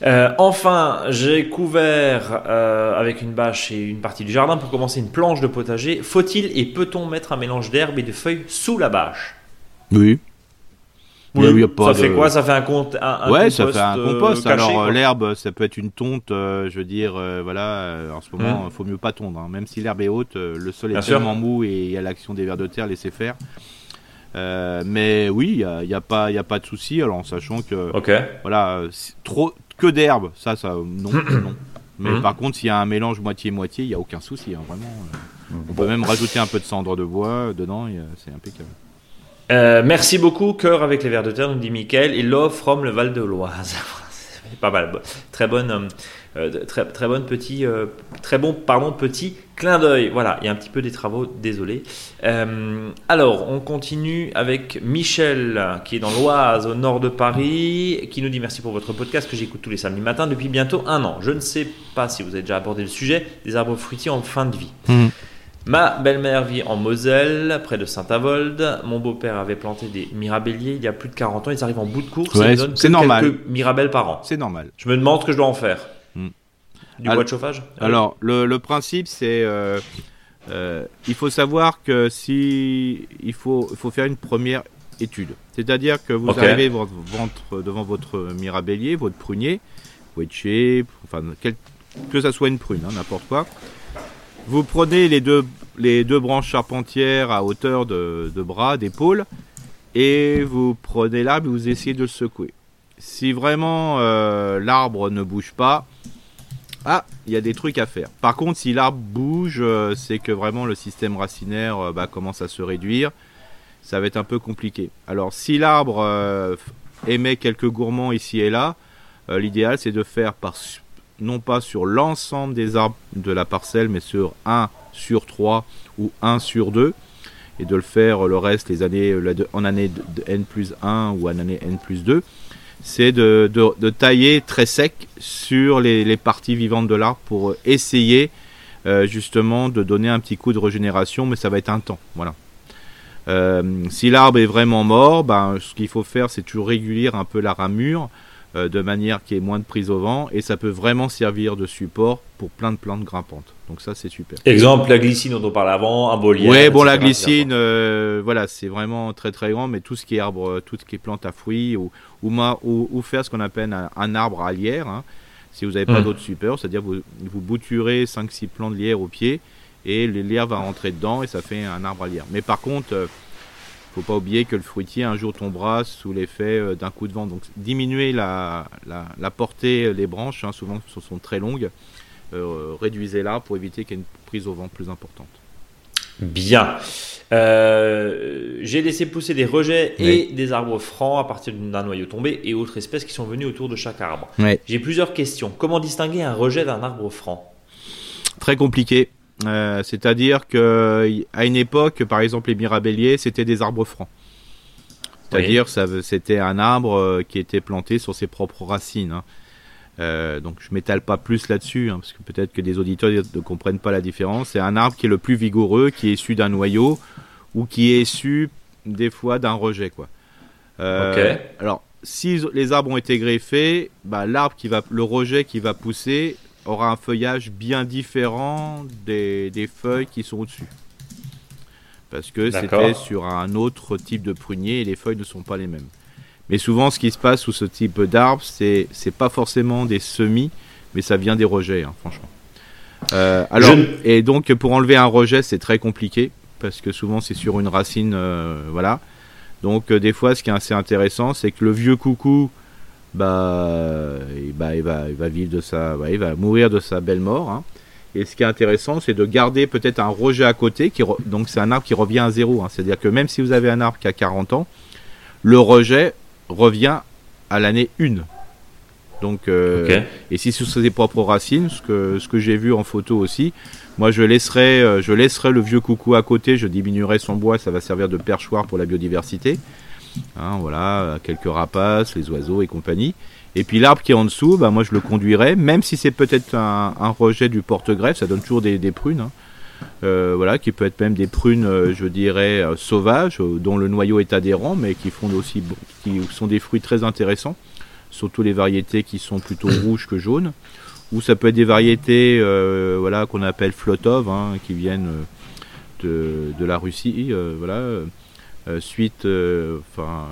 Euh, enfin, j'ai couvert euh, avec une bâche et une partie du jardin pour commencer une planche de potager. Faut-il et peut-on mettre un mélange d'herbes et de feuilles sous la bâche? Oui. Oui, ça fait quoi? Ça fait un, compte, un, ouais, ça fait un compost. Alors l'herbe, ça peut être une tonte. Euh, je veux dire, voilà, en ce moment, il hmm. faut mieux pas tondre. Hein. Même si l'herbe est haute, le sol est tellement mou et il y a l'action des vers de terre, laissez faire. Euh, mais oui, il n'y a, y a, pas, y a pas de souci, alors en sachant que voilà, trop que d'herbe, ça, ça, non, non. Mais mhm. par contre, s'il y a un mélange moitié-moitié, il n'y a aucun souci, hein, vraiment. Euh. On peut même rajouter un peu de cendre de bois dedans, c'est impeccable. Euh, merci beaucoup, cœur avec les vers de terre, nous dit Mickaël, et love from le Val de l'Oise. pas mal. Très bonne, euh, très, très bonne petit, euh, très bon, pardon, petit clin d'œil. Voilà, il y a un petit peu des travaux, désolé. Euh, alors, on continue avec Michel, qui est dans l'Oise, au nord de Paris, qui nous dit merci pour votre podcast que j'écoute tous les samedis matins depuis bientôt un an. Je ne sais pas si vous avez déjà abordé le sujet des arbres fruitiers en fin de vie. Mmh. Ma belle-mère vit en Moselle, près de Saint-Avold. Mon beau-père avait planté des mirabelliers il y a plus de 40 ans. Ils arrivent en bout de course. c'est normal. Quelques mirabelles par an. C'est normal. Je me demande ce que je dois en faire. Hmm. Du bois de chauffage? Alors, le, principe, c'est. Euh, euh, il faut savoir que si. Il faut, il faut faire une première étude. C'est-à-dire que vous arrivez devant votre mirabellier, votre prunier, chez, enfin, que ça soit une prune, hein, n'importe quoi. Vous prenez les deux, les deux branches charpentières à hauteur de, bras, d'épaule, et vous prenez l'arbre et vous essayez de le secouer. Si vraiment euh, l'arbre ne bouge pas, ah, il y a des trucs à faire. Par contre, si l'arbre bouge, euh, c'est que vraiment le système racinaire euh, bah, commence à se réduire. Ça va être un peu compliqué. Alors, si l'arbre émet quelques gourmands ici et là, l'idéal c'est de faire par non pas sur l'ensemble des arbres de la parcelle, mais sur 1 sur 3 ou 1 sur 2, et de le faire le reste les années, en année N plus 1 ou en année N plus 2, c'est de, tailler très sec sur les, parties vivantes de l'arbre pour essayer euh, justement de donner un petit coup de régénération, mais ça va être un temps. Voilà. Euh, si l'arbre est vraiment mort, ben, ce qu'il faut faire, c'est toujours réguler un peu la ramure euh, de manière qui est moins de prise au vent et ça peut vraiment servir de support pour plein de plantes grimpantes. Donc ça c'est super. Exemple la glycine dont on parlait avant, un bolier. Oui, bon la glycine, euh, voilà, c'est vraiment très très grand, mais tout ce qui est arbre, tout ce qui est plante à fruits ou ou, ou, faire ce qu'on appelle un, arbre à lierre. Hein. Si vous n'avez pas hmm. d'autre support, c'est-à-dire vous vous bouturez 5-6 plants de lierre au pied et les lierre va rentrer dedans et ça fait un arbre à lierre. Mais par contre euh, faut pas oublier que le fruitier un jour tombera sous l'effet euh, d'un coup de vent. Donc diminuer la, la, portée des branches, hein, souvent ce sont très longues, euh, réduisez-la pour éviter qu'il y ait une prise au vent plus importante. Bien. Euh, j'ai laissé pousser des rejets et des arbres francs à partir d'un noyau tombé et autres espèces qui sont venues autour de chaque arbre. J'ai plusieurs questions. Comment distinguer un rejet d'un arbre franc? Très compliqué. Euh, c'est-à-dire que à une époque, par exemple, les mirabelliers, c'était des arbres francs. C'est-à-dire, ça c'était un arbre euh, qui était planté sur ses propres racines. Hein. Euh, donc, je m'étale pas plus là-dessus, hein, parce que peut-être que des auditeurs ne comprennent pas la différence. C'est un arbre qui est le plus vigoureux, qui est issu d'un noyau ou qui est issu des fois d'un rejet, quoi. Alors, si les arbres ont été greffés, bah, l'arbre qui va, le rejet qui va pousser aura un feuillage bien différent des, des feuilles qui sont au-dessus. Parce que c'était sur un autre type de prunier et les feuilles ne sont pas les mêmes. Mais souvent, ce qui se passe sous ce type d'arbre, c'est c'est pas forcément des semis, mais ça vient des rejets, hein, franchement. Euh, alors, et donc pour enlever un rejet, c'est très compliqué parce que souvent c'est sur une racine, euh, voilà. Donc euh, des fois, ce qui est assez intéressant, c'est que le vieux coucou bah, il, bah, il, va, il va vivre de sa, bah, il va mourir de sa belle mort. Hein. Et ce qui est intéressant, c'est de garder peut-être un rejet à côté. Qui donc c'est un arbre qui revient à zéro. Hein. C'est-à-dire que même si vous avez un arbre qui a 40 ans, le rejet revient à l'année 1. Donc, euh, et si ce sont ses propres racines, ce que, ce que j'ai vu en photo aussi, moi je laisserai, euh, je laisserai le vieux coucou à côté, je diminuerai son bois, ça va servir de perchoir pour la biodiversité. Hein, voilà, quelques rapaces, les oiseaux et compagnie. Et puis l'arbre qui est en dessous, bah, moi je le conduirai, même si c'est peut-être un, rejet du porte-greffe, ça donne toujours des, prunes. Hein. Euh, voilà, qui peut être même des prunes, je dirais, sauvages, dont le noyau est adhérent, mais qui font aussi, qui sont des fruits très intéressants surtout les variétés qui sont plutôt rouges que jaunes, ou ça peut être des variétés euh, voilà, qu'on appelle Flotov, hein, qui viennent euh, de, la Russie, euh, voilà, suite, enfin,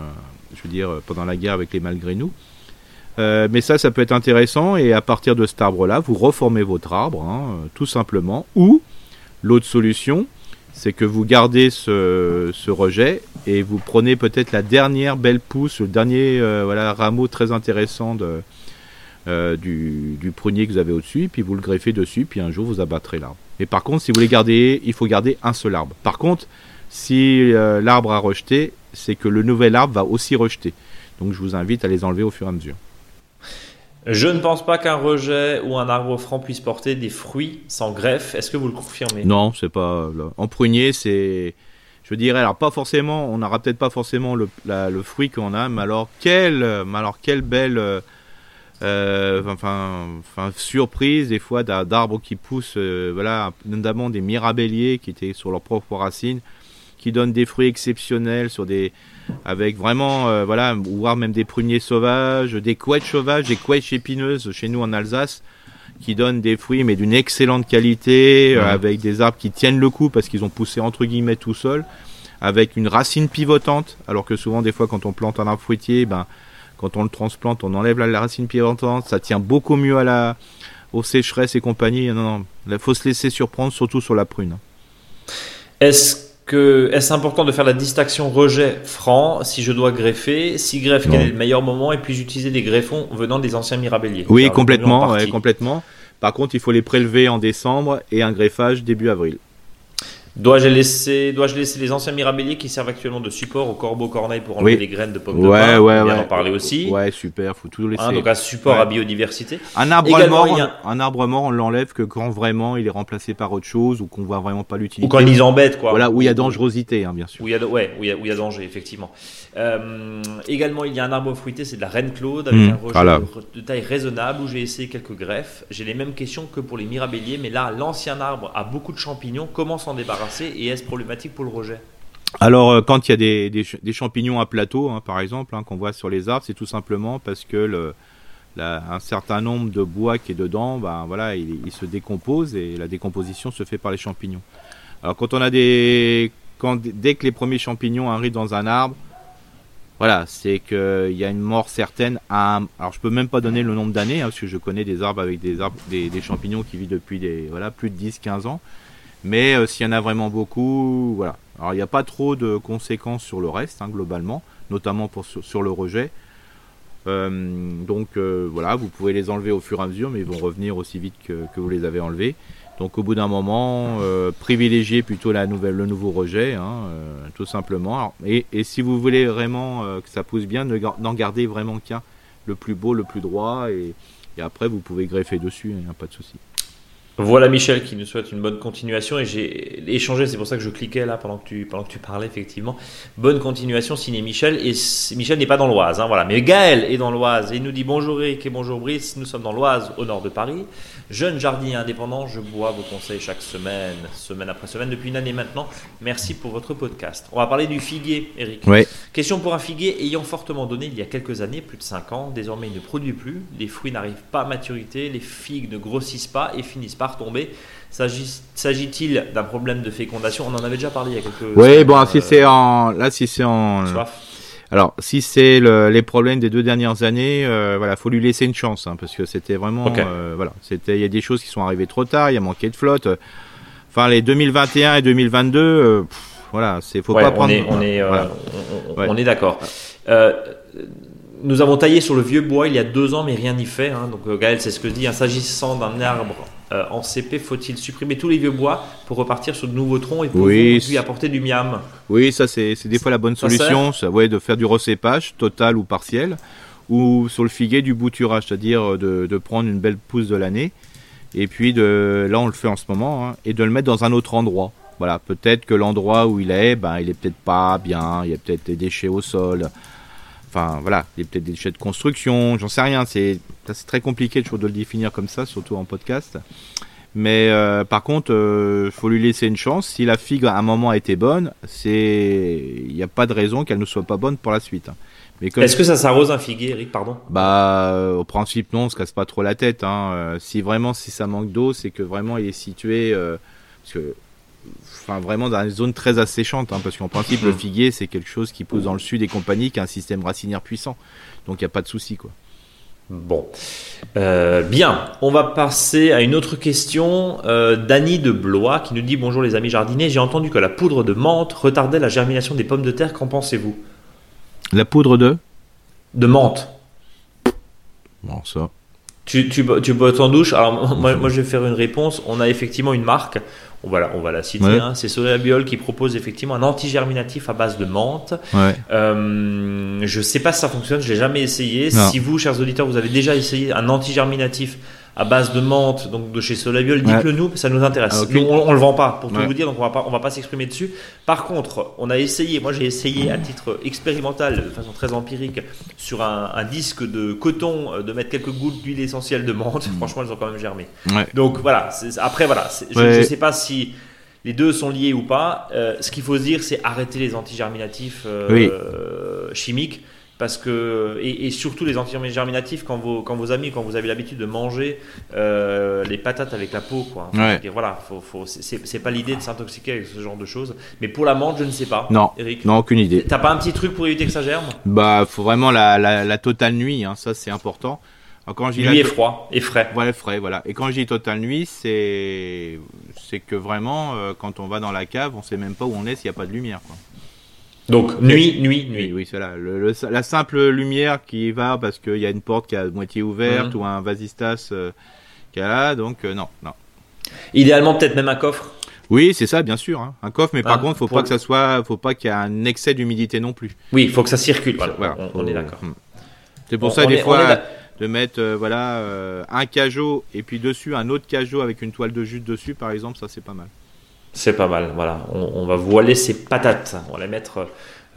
je veux dire, pendant la guerre avec les malgré nous. mais ça, ça peut être intéressant, et à partir de cet arbre-là, vous reformez votre arbre, hein, tout simplement, ou l'autre solution, c'est que vous gardez ce, rejet et vous prenez peut-être la dernière belle pousse, le dernier euh, voilà, rameau très intéressant euh, du, prunier que vous avez au-dessus, puis vous le greffez dessus, puis un jour vous abattrez l'arbre. Et par contre, si vous voulez garder, il faut garder un seul arbre. Par contre, si euh, l'arbre a rejeté, c'est que le nouvel arbre va aussi rejeter. Donc je vous invite à les enlever au fur et à mesure. Je ne pense pas qu'un rejet ou un arbre franc puisse porter des fruits sans greffe. Est-ce que vous le confirmez? Non, c'est pas. En prunier, c'est. Je dirais, alors pas forcément, on n'aura peut-être pas forcément le, fruit qu'on a, mais alors quelle, alors quelle belle, euh, enfin, enfin, surprise des fois d'arbres qui poussent, euh, voilà, notamment des mirabelliers qui étaient sur leurs propres racines, qui donnent des fruits exceptionnels sur des, avec vraiment, euh, voilà, voire même des pruniers sauvages, des couettes sauvages, des couettes épineuses chez nous en Alsace, qui donnent des fruits mais d'une excellente qualité, euh, avec des arbres qui tiennent le coup parce qu'ils ont poussé entre guillemets tout seuls, avec une racine pivotante, alors que souvent des fois quand on plante un arbre fruitier, ben quand on le transplante, on enlève la, racine pivotante, ça tient beaucoup mieux à la aux sécheresses et compagnie. Non, non, il faut se laisser surprendre, surtout sur la prune. Est-ce que est-ce important de faire la distinction rejet-franc si je dois greffer Si greffe, quel est le meilleur moment Et puis j'utilise des greffons venant des anciens mirabelliers. Oui, complètement, complètement. Par contre, il faut les prélever en décembre et un greffage début avril. Dois-je laisser, dois laisser les anciens mirabelliers qui servent actuellement de support au corbeau corneille pour enlever les graines de pommes de pin Ouais, ouais. en parler aussi. Ouais, super, faut tout laisser. Hein, donc un support à biodiversité. Un arbre mort, un arbre mort, on l'enlève que quand vraiment il est remplacé par autre chose ou qu'on voit vraiment pas l'utiliser. Ou quand ils embêtent, quoi. Voilà, où il y a dangerosité, hein, bien sûr. Où il y a, ouais, où il y a, où il y a danger, effectivement. Euh, également, il y a un arbre fruité, c'est de la reine Claude avec mmh, un rocher de taille raisonnable où j'ai essayé quelques greffes. J'ai les mêmes questions que pour les mirabelliers, mais là, l'ancien arbre a beaucoup de champignons. Comment s'en débarrasser? Et est-ce problématique pour le rejet alors, euh, quand il y a des, champignons à plateau, hein, par exemple, hein, qu'on voit sur les arbres, c'est tout simplement parce que un certain nombre de bois qui est dedans, ben, voilà, il, se décompose et la décomposition se fait par les champignons. Alors, quand on a des, quand, dès que les premiers champignons arrivent dans un arbre, voilà, c'est qu'il y a une mort certaine. À alors, je peux même pas donner le nombre d'années, hein, parce que je connais des arbres avec des, arbres, des, champignons qui vivent depuis des, voilà, plus de 10-15 ans. Mais euh, s'il y en a vraiment beaucoup, voilà. Alors il n'y a pas trop de conséquences sur le reste, hein, globalement, notamment pour, sur, le rejet. Euh, donc euh, voilà, vous pouvez les enlever au fur et à mesure, mais ils vont revenir aussi vite que, vous les avez enlevés. Donc au bout d'un moment, privilégiez plutôt la nouvelle, le nouveau rejet, hein, tout simplement. et, si vous voulez vraiment que ça pousse bien, n'en gardez vraiment qu'un, le plus beau, le plus droit, et, après vous pouvez greffer dessus, il n'y a pas de souci. Voilà Michel qui nous souhaite une bonne continuation et j'ai échangé, c'est pour ça que je cliquais là pendant que tu, pendant que tu parlais effectivement. Bonne continuation signé Michel et Michel n'est pas dans l'Oise, hein, voilà. Mais Gaël est dans l'Oise et il nous dit bonjour Eric et bonjour Brice, nous sommes dans l'Oise au nord de Paris. Jeune jardinier indépendant, je bois vos conseils chaque semaine, semaine après semaine, depuis une année maintenant. Merci pour votre podcast. On va parler du figuier, Eric. Oui. Question pour un figuier ayant fortement donné il y a quelques années, plus de 5 ans. Désormais, il ne produit plus, les fruits n'arrivent pas à maturité, les figues ne grossissent pas et finissent par tomber. S'agit-il d'un problème de fécondation? On en avait déjà parlé il y a quelques. Oui, bon, si euh, c'est en, là, si c'est en. Alors, si c'est les problèmes des deux dernières années, euh, voilà, faut lui laisser une chance, hein, parce que c'était vraiment, euh, voilà, c'était, il y a des choses qui sont arrivées trop tard, il y a manqué de flotte. Enfin, les 2021 et 2022, euh, voilà, c'est, faut pas prendre. on est, on, est d'accord. nous avons taillé sur le vieux bois il y a deux ans, mais rien n'y fait. Hein. donc Gaël, c'est ce que je dis. Hein, s'agissant d'un arbre euh, en CP, faut-il supprimer tous les vieux bois pour repartir sur de nouveaux troncs et pour lui apporter du miam? Oui, ça c'est des fois la bonne solution, ça, ouais, de faire du recépage total ou partiel, ou sur le figuier du bouturage, c'est-à-dire de, de, prendre une belle pousse de l'année, et puis de, là on le fait en ce moment, hein, et de le mettre dans un autre endroit. Voilà, peut-être que l'endroit où il est, ben, il est peut-être pas bien, il y a peut-être des déchets au sol, enfin voilà, il y a peut-être des déchets de construction, j'en sais rien, c'est très compliqué de le définir comme ça, surtout en podcast. Mais euh, par contre, il euh, faut lui laisser une chance. Si la figue à un moment a été bonne, c'est il n'y a pas de raison qu'elle ne soit pas bonne pour la suite. Hein. Est-ce que ça s'arrose un figuier, Eric Pardon? Bah, euh, au principe non, on se casse pas trop la tête. Hein. si vraiment si ça manque d'eau, c'est que vraiment il est situé parce que enfin vraiment dans une zone très asséchante, hein, parce qu'en principe le hmm. figuier c'est quelque chose qui pousse dans le sud et compagnie, qui a un système racinaire puissant, donc il n'y a pas de souci quoi. Bon, euh, bien, on va passer à une autre question. Euh, Dany de Blois qui nous dit bonjour les amis jardiniers, j'ai entendu que la poudre de menthe retardait la germination des pommes de terre. Qu'en pensez-vous? La poudre de? De menthe. Bon ça. Tu, tu, tu bottes en douche? Alors moi, moi je vais faire une réponse. On a effectivement une marque on va la, on va la citer, hein. c'est Solabiol qui propose effectivement un antigerminatif à base de menthe. Ouais. Euh, je sais pas si ça fonctionne, je l'ai jamais essayé. Si vous, chers auditeurs, vous avez déjà essayé un antigerminatif à base de menthe, donc de chez Solabiol, dites-le nous, ça nous intéresse. Ah, on, ne le vend pas, pour tout vous dire, donc on va pas, on va pas s'exprimer dessus. Par contre, on a essayé, moi j'ai essayé à titre expérimental, de façon très empirique, sur un, disque de coton, euh, de mettre quelques gouttes d'huile essentielle de menthe. Mm. Franchement, elles ont quand même germé. Donc voilà. Après voilà, je ne sais pas si les deux sont liés ou pas. Euh, ce qu'il faut se dire, c'est arrêter les antigerminatifs euh, chimiques parce que et, surtout les antigerminatifs quand vos quand vos amis quand vous avez l'habitude de manger euh, les patates avec la peau quoi. Voilà faut, faut c'est pas l'idée de s'intoxiquer avec ce genre de choses. Mais pour la menthe je ne sais pas. Non. Eric non aucune idée. T'as pas un petit truc pour éviter que ça germe? Bah faut vraiment la, la, totale nuit hein, ça c'est important. Quand je nuit et froid et frais. Voilà frais voilà. Et quand je dis totale nuit c'est c'est que vraiment euh, quand on va dans la cave on sait même pas où on est s'il n'y a pas de lumière quoi donc nuit, nuit, nuit. Oui, c'est là. la simple lumière qui va parce qu'il y a une porte qui est à moitié ouverte mhm. ou un vasistas euh, qui est là, donc euh, non, non. Idéalement peut-être même un coffre. Oui, c'est ça, bien sûr, hein. un coffre, mais par ah, contre, faut pas que ça soit, faut pas qu'il y ait un excès d'humidité non plus. Oui, il faut que ça circule. Voilà, on, est d'accord. Hmm. C'est pour ça des fois de mettre euh, voilà un cajot et puis dessus un autre cajot avec une toile de jute dessus, par exemple, ça c'est pas mal. C'est pas mal, voilà. On, va voiler ces patates. On va les mettre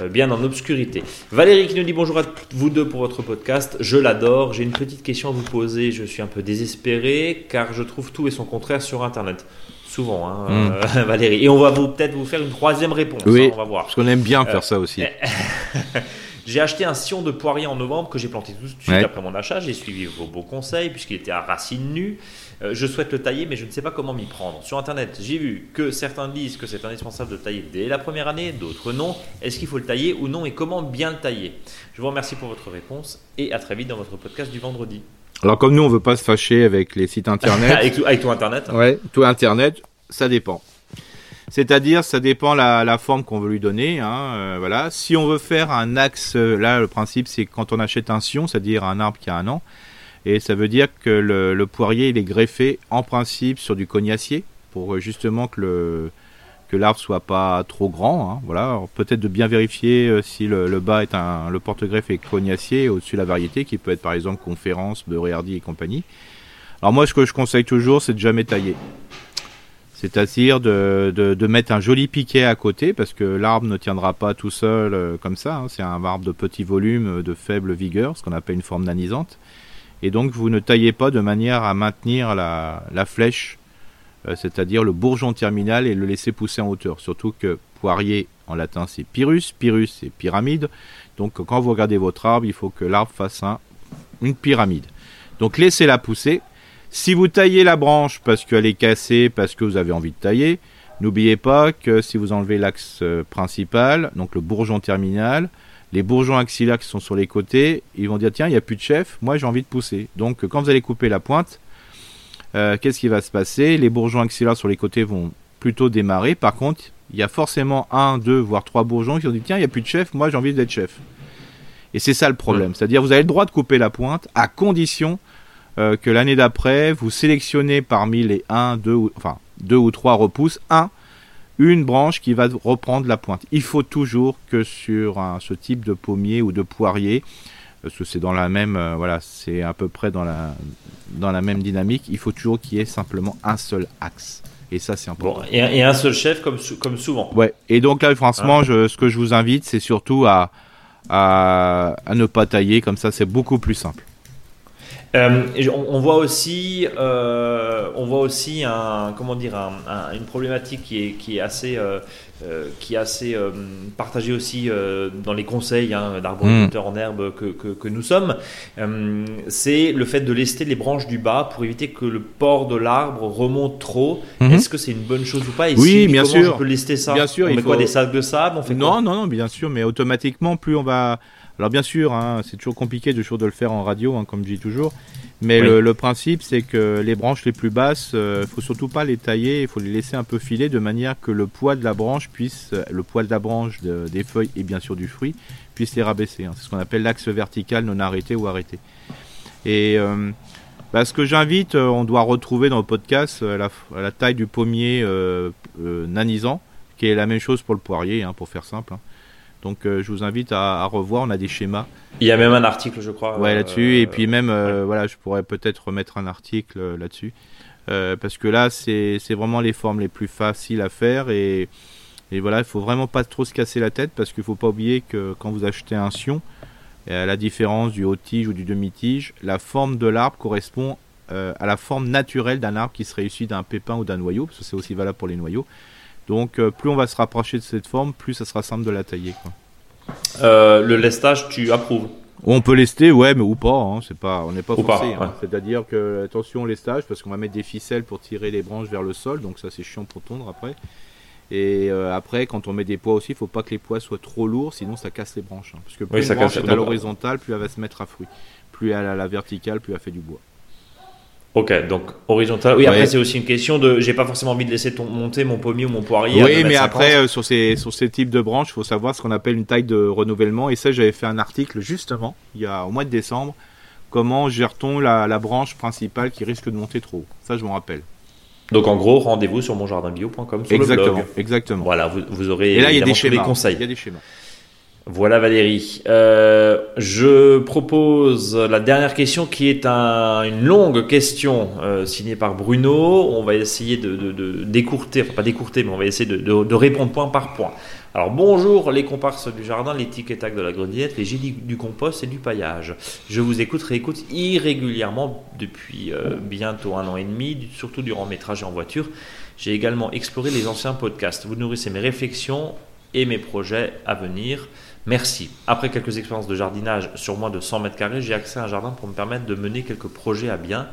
euh, bien en obscurité. Valérie qui nous dit bonjour à vous deux pour votre podcast. Je l'adore. J'ai une petite question à vous poser. Je suis un peu désespéré car je trouve tout et son contraire sur Internet. Souvent, hein, hmm. euh, Valérie. Et on va vous peut-être vous faire une troisième réponse. Oui, hein, on va voir. Parce qu'on aime bien faire euh, ça aussi. J'ai acheté un sillon de poirier en novembre que j'ai planté tout de suite après mon achat. J'ai suivi vos beaux conseils puisqu'il était à racines nues. Euh, je souhaite le tailler, mais je ne sais pas comment m'y prendre. Sur Internet, j'ai vu que certains disent que c'est indispensable de tailler dès la première année, d'autres non. Est-ce qu'il faut le tailler ou non et comment bien le tailler? Je vous remercie pour votre réponse et à très vite dans votre podcast du vendredi. Alors comme nous, on veut pas se fâcher avec les sites Internet. avec, tout, Internet Ouais, tout Internet, ça dépend. C'est-à-dire, ça dépend la, la forme qu'on veut lui donner. Hein, euh, voilà. Si on veut faire un axe, euh, là, le principe, c'est quand on achète un sion, c'est-à-dire un arbre qui a un an, et ça veut dire que le, poirier il est greffé en principe sur du cognacier pour euh, justement que le que l'arbre soit pas trop grand. Hein, voilà, peut-être de bien vérifier euh, si le, bas est un le porte-greffe est cognacier au-dessus de la variété qui peut être par exemple conférence, beurre et compagnie. Alors moi ce que je conseille toujours c'est de jamais tailler. C'est-à-dire de, de, mettre un joli piquet à côté parce que l'arbre ne tiendra pas tout seul euh, comme ça. Hein. C'est un arbre de petit volume, de faible vigueur, ce qu'on appelle une forme nanisante et donc vous ne taillez pas de manière à maintenir la, flèche, euh, c'est-à-dire le bourgeon terminal et le laisser pousser en hauteur. Surtout que poirier en latin c'est pyrrhus, pyrrhus c'est pyramide. Donc quand vous regardez votre arbre, il faut que l'arbre fasse une pyramide. Donc laissez-la pousser. Si vous taillez la branche parce qu'elle est cassée, parce que vous avez envie de tailler, n'oubliez pas que si vous enlevez l'axe euh, principal, donc le bourgeon terminal, les bourgeons axillaires qui sont sur les côtés, ils vont dire tiens, il n'y a plus de chef, moi j'ai envie de pousser. Donc quand vous allez couper la pointe, euh, qu'est-ce qui va se passer? Les bourgeons axillaires sur les côtés vont plutôt démarrer. Par contre, il y a forcément un, deux, voire trois bourgeons qui vont dire tiens, il n'y a plus de chef, moi j'ai envie d'être chef. Et c'est ça le problème. C'est-à-dire vous avez le droit de couper la pointe à condition euh, que l'année d'après, vous sélectionnez parmi les 1, 2, enfin, deux ou trois repousses, un une branche qui va reprendre la pointe. Il faut toujours que sur ce type de pommier ou de poirier, parce que c'est dans la même, euh, voilà, c'est à peu près dans la, dans la même dynamique. Il faut toujours qu'il y ait simplement un seul axe. Et ça, c'est important. Bon, et, un seul chef, comme, comme souvent. Ouais. Et donc là, franchement, je, ce que je vous invite, c'est surtout à, à, à ne pas tailler. Comme ça, c'est beaucoup plus simple. Euh, on, voit aussi, euh, on voit aussi un, comment dire, une problématique qui est, qui est assez, euh, qui est assez partagée aussi dans les conseils hein, d'arboriculteurs mm. en herbe que, que, nous sommes. c'est le fait de lester les branches du bas pour éviter que le port de l'arbre remonte trop. Mm-hmm. Est-ce que c'est une bonne chose ou pas? Et Oui, bien sûr. On peut lester ça? Bien sûr. On met quoi des sacs de sable? Non, non, non, bien sûr. Mais automatiquement, plus on va alors bien sûr, hein, c'est toujours compliqué de, toujours de le faire en radio, hein, comme je dis toujours. Mais le, principe, c'est que les branches les plus basses, il euh, faut surtout pas les tailler, il faut les laisser un peu filer de manière que le poids de la branche puisse, euh, le poids de la branche des feuilles et bien sûr du fruit, puisse les rabaisser. Hein. C'est ce qu'on appelle l'axe vertical non arrêté ou arrêté. Et euh, bah, ce que j'invite, on doit retrouver dans le podcast la, la, taille du pommier nanisant, qui est la même chose pour le poirier, pour faire simple. Donc euh, je vous invite à, revoir, on a des schémas. Il y a même un article, je crois. Ouais, là-dessus. et puis même, euh, voilà, je pourrais peut-être remettre un article euh, là-dessus. parce que là, c'est vraiment les formes les plus faciles à faire. Et, et voilà, il faut vraiment pas trop se casser la tête parce qu'il faut pas oublier que quand vous achetez un sion, à la différence du haut-tige ou du demi-tige, la forme de l'arbre correspond à la forme naturelle d'un arbre qui serait issu d'un pépin ou d'un noyau, parce que c'est aussi valable pour les noyaux. Donc euh, plus on va se rapprocher de cette forme, plus ça sera simple de la tailler. Euh, le lestage, tu approuves on peut lester, ouais, mais ou pas. Hein, c'est pas, on n'est pas forcé. Hein. C'est-à-dire que attention au lestage, parce qu'on va mettre des ficelles pour tirer les branches vers le sol, donc ça c'est chiant pour tondre après. Et euh, après, quand on met des poids aussi, il faut pas que les poids soient trop lourds, sinon ça casse les branches. Hein. parce que plus une branche est à l'horizontale, plus elle va se mettre à fruit. Plus elle à la verticale, plus elle fait du bois. Ok, donc horizontal. Oui, après c'est aussi une question de, j'ai pas forcément envie de laisser monter mon pommier ou mon poirier. Oui, mais après euh, sur ces sur ces types de branches, il faut savoir ce qu'on appelle une taille de renouvellement. Et ça, j'avais fait un article justement il y a au mois de décembre. Comment gère-t-on la, la, branche principale qui risque de monter trop Ça, je m'en rappelle. Donc en gros, rendez-vous sur monjardinbio.com sur exactement, le blog. Exactement. Voilà, vous, vous aurez et là il y a des schémas. conseils. Il y a des schémas. Voilà Valérie. Euh, je propose la dernière question qui est une longue question euh, signée par Bruno. On va essayer de, décourter, enfin pas décourter, mais on va essayer de, répondre point par point. Alors bonjour les comparses du jardin, les tic et tac de la grenouillette, les génies du compost et du paillage. Je vous écoute, réécoute irrégulièrement depuis euh, bientôt un an et demi, surtout durant mes trajets en voiture. J'ai également exploré les anciens podcasts. Vous nourrissez mes réflexions et mes projets à venir. Merci. Après quelques expériences de jardinage sur moins de 100 mètres carrés, j'ai accès à un jardin pour me permettre de mener quelques projets à bien.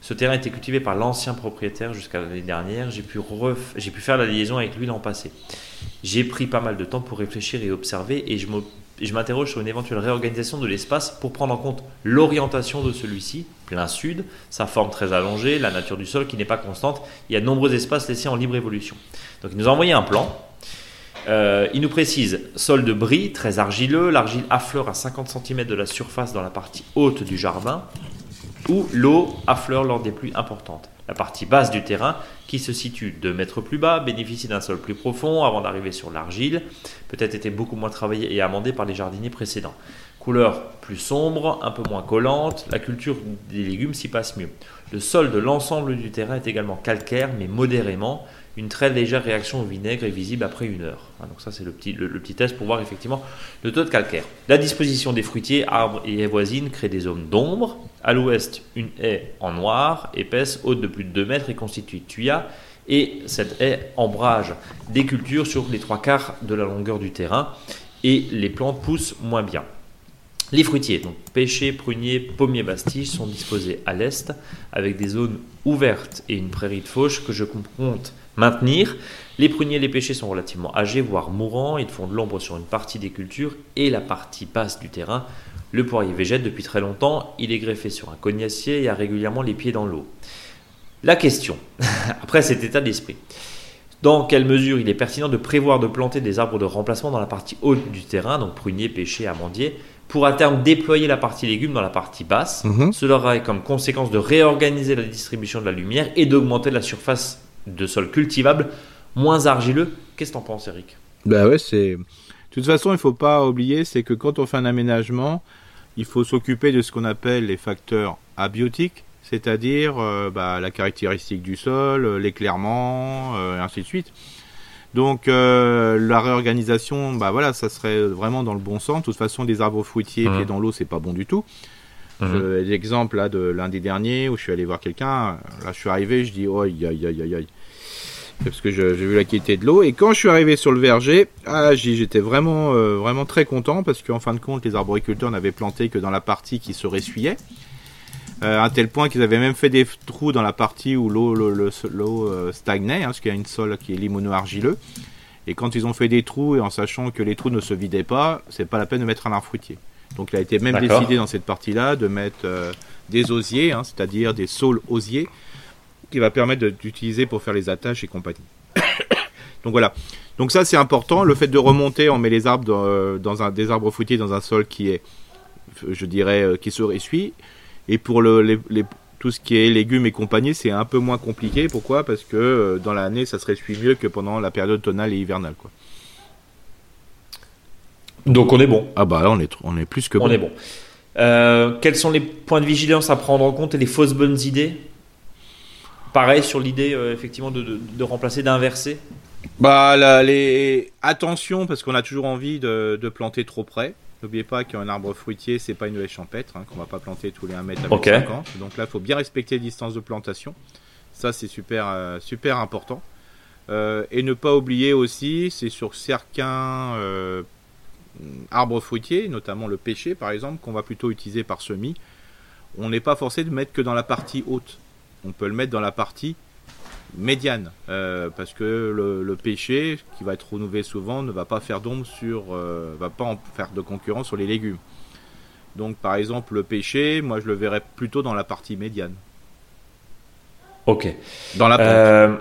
Ce terrain était cultivé par l'ancien propriétaire jusqu'à l'année dernière. J'ai pu, pu, faire la liaison avec lui l'an passé. J'ai pris pas mal de temps pour réfléchir et observer et je m'interroge sur une éventuelle réorganisation de l'espace pour prendre en compte l'orientation de celui-ci, plein sud, sa forme très allongée, la nature du sol qui n'est pas constante. Il y a de nombreux espaces laissés en libre évolution. Donc il nous a envoyé un plan euh, il nous précise sol de bris, très argileux, l'argile affleure à 50 cm de la surface dans la partie haute du jardin, où l'eau affleure lors des pluies importantes. La partie basse du terrain, qui se situe 2 mètres plus bas, bénéficie d'un sol plus profond avant d'arriver sur l'argile, peut-être été beaucoup moins travaillé et amendé par les jardiniers précédents. Couleur plus sombre, un peu moins collante, la culture des légumes s'y passe mieux. Le sol de l'ensemble du terrain est également calcaire, mais modérément, une très légère réaction au vinaigre est visible après une heure. Ah, donc ça c'est le petit, le, petit test pour voir effectivement le taux de calcaire. La disposition des fruitiers, arbres et haies voisines crée des zones d'ombre. À l'ouest, une haie en noir, épaisse, haute de plus de 2 mètres et constituée de tuyas. Et cette haie embrage des cultures sur les trois quarts de la longueur du terrain et les plantes poussent moins bien. Les fruitiers, donc pêchers, pruniers, pommiers, bastige, sont disposés à l'est avec des zones ouvertes et une prairie de fauche que je compte maintenir. Les pruniers et les pêchers sont relativement âgés, voire mourants. Ils font de l'ombre sur une partie des cultures et la partie basse du terrain. Le poirier végète depuis très longtemps. Il est greffé sur un cognacier et a régulièrement les pieds dans l'eau. La question, après cet état d'esprit, dans quelle mesure il est pertinent de prévoir de planter des arbres de remplacement dans la partie haute du terrain, donc pruniers, pêchers, amandiers, pour à terme déployer la partie légumes dans la partie basse? Mhm. Cela aurait comme conséquence de réorganiser la distribution de la lumière et d'augmenter la surface de sol cultivable moins argileux. Qu'est-ce que t'en penses, Eric? Bah ouais, c'est. De toute façon, il faut pas oublier, c'est que quand on fait un aménagement, il faut s'occuper de ce qu'on appelle les facteurs abiotiques, c'est-à-dire euh, bah, la caractéristique du sol, euh, l'éclairement, et ainsi de suite. Donc la réorganisation, bah voilà, ça serait vraiment dans le bon sens. De toute façon, des arbres fruitiers mmh. pieds dans l'eau, c'est pas bon du tout. Mmh. L'exemple là de lundi dernier où je suis allé voir quelqu'un, là je suis arrivé, je dis oh aïe aïe aïe aïe parce que j'ai vu la qualité de l'eau. Et quand je suis arrivé sur le verger, ah, j'étais vraiment, euh, vraiment très content parce qu'en fin de compte, les arboriculteurs n'avaient planté que dans la partie qui se ressuyait. Euh, à tel point qu'ils avaient même fait des trous dans la partie où l'eau euh, stagnait, hein, parce qu'il y a une sol qui est limono-argileux. Et quand ils ont fait des trous, et en sachant que les trous ne se vidaient pas, c'est pas la peine de mettre un arbre fruitier. Donc il a été même décidé dans cette partie-là de mettre des osiers, hein, c'est-à-dire des saules osiers, qui va permettre d'utiliser pour faire les attaches et compagnie. Donc voilà. Donc ça c'est important. Le fait de remonter, on met les arbres dans, euh, un, des arbres fruitiers dans un sol qui est, je dirais, euh, qui se ressuie. Et pour le, tout ce qui est légumes et compagnie, c'est un peu moins compliqué. Pourquoi? Parce que euh, dans l'année, ça se ressuie mieux que pendant la période tonale et hivernale. Quoi. Donc on est bon. Ah bah là on est, on est plus que bon. On est bon. quels sont les points de vigilance à prendre en compte et les fausses bonnes idées? Pareil sur l'idée euh, effectivement de, remplacer, d'inverser? Bah les... attention parce qu'on a toujours envie de, planter trop près. N'oubliez pas qu'un arbre fruitier, c'est pas une haie champêtre, hein, qu'on va pas planter tous les 1 mètre à Donc là, il faut bien respecter les distances de plantation. Ça, c'est super, euh, super important. Euh, et ne pas oublier aussi, c'est sur certains arbres fruitiers, notamment le pêcher par exemple, qu'on va plutôt utiliser par semis. On n'est pas forcé de mettre que dans la partie haute. On peut le mettre dans la partie médiane euh, parce que le, pêcher qui va être renouvelé souvent ne va pas faire d'ombre sur euh, va pas en faire de concurrence sur les légumes. Donc par exemple le pêcher moi je le verrais plutôt dans la partie médiane. Ok. Dans la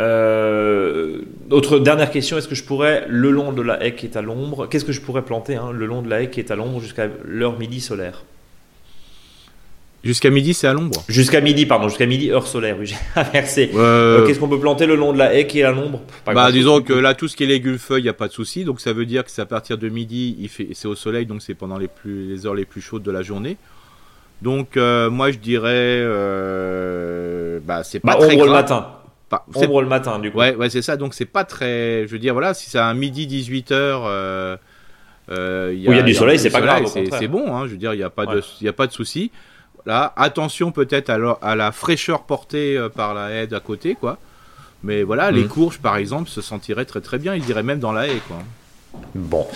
euh, autre dernière question, est-ce que je pourrais, le long de la haie qui est à l'ombre, qu'est-ce que je pourrais planter hein, le long de la haie qui est à l'ombre jusqu'à l'heure midi solaire? Jusqu'à midi, c'est à l'ombre? Jusqu'à midi, pardon, jusqu'à midi, heure solaire. J'ai inversé. Euh, Qu'est-ce qu'on peut planter le long de la haie qui est à l'ombre? Bah, disons que là, tout ce qui est légumes feuilles, il n'y a pas de souci. Donc, ça veut dire que c'est à partir de midi, il fait, c'est au soleil, donc c'est pendant les, plus, les heures les plus chaudes de la journée. Donc, euh, moi, je dirais, euh, bah, c'est pas bah, très ombre le matin. Pas, ombre le matin, du coup. Ouais, ouais, c'est ça. Donc, c'est pas très, je veux dire, voilà, si c'est à midi 18 heures. Euh, euh, y a, il y a du soleil, c'est pas grave. C'est bon, hein, je veux dire, il n'y a pas de, il y a pas de souci. Là, attention peut-être à, la fraîcheur portée euh, par la haie à côté, quoi. Mais voilà, les mm. courges, par exemple, se sentiraient très très bien. Ils iraient même dans la haie, quoi. Bon.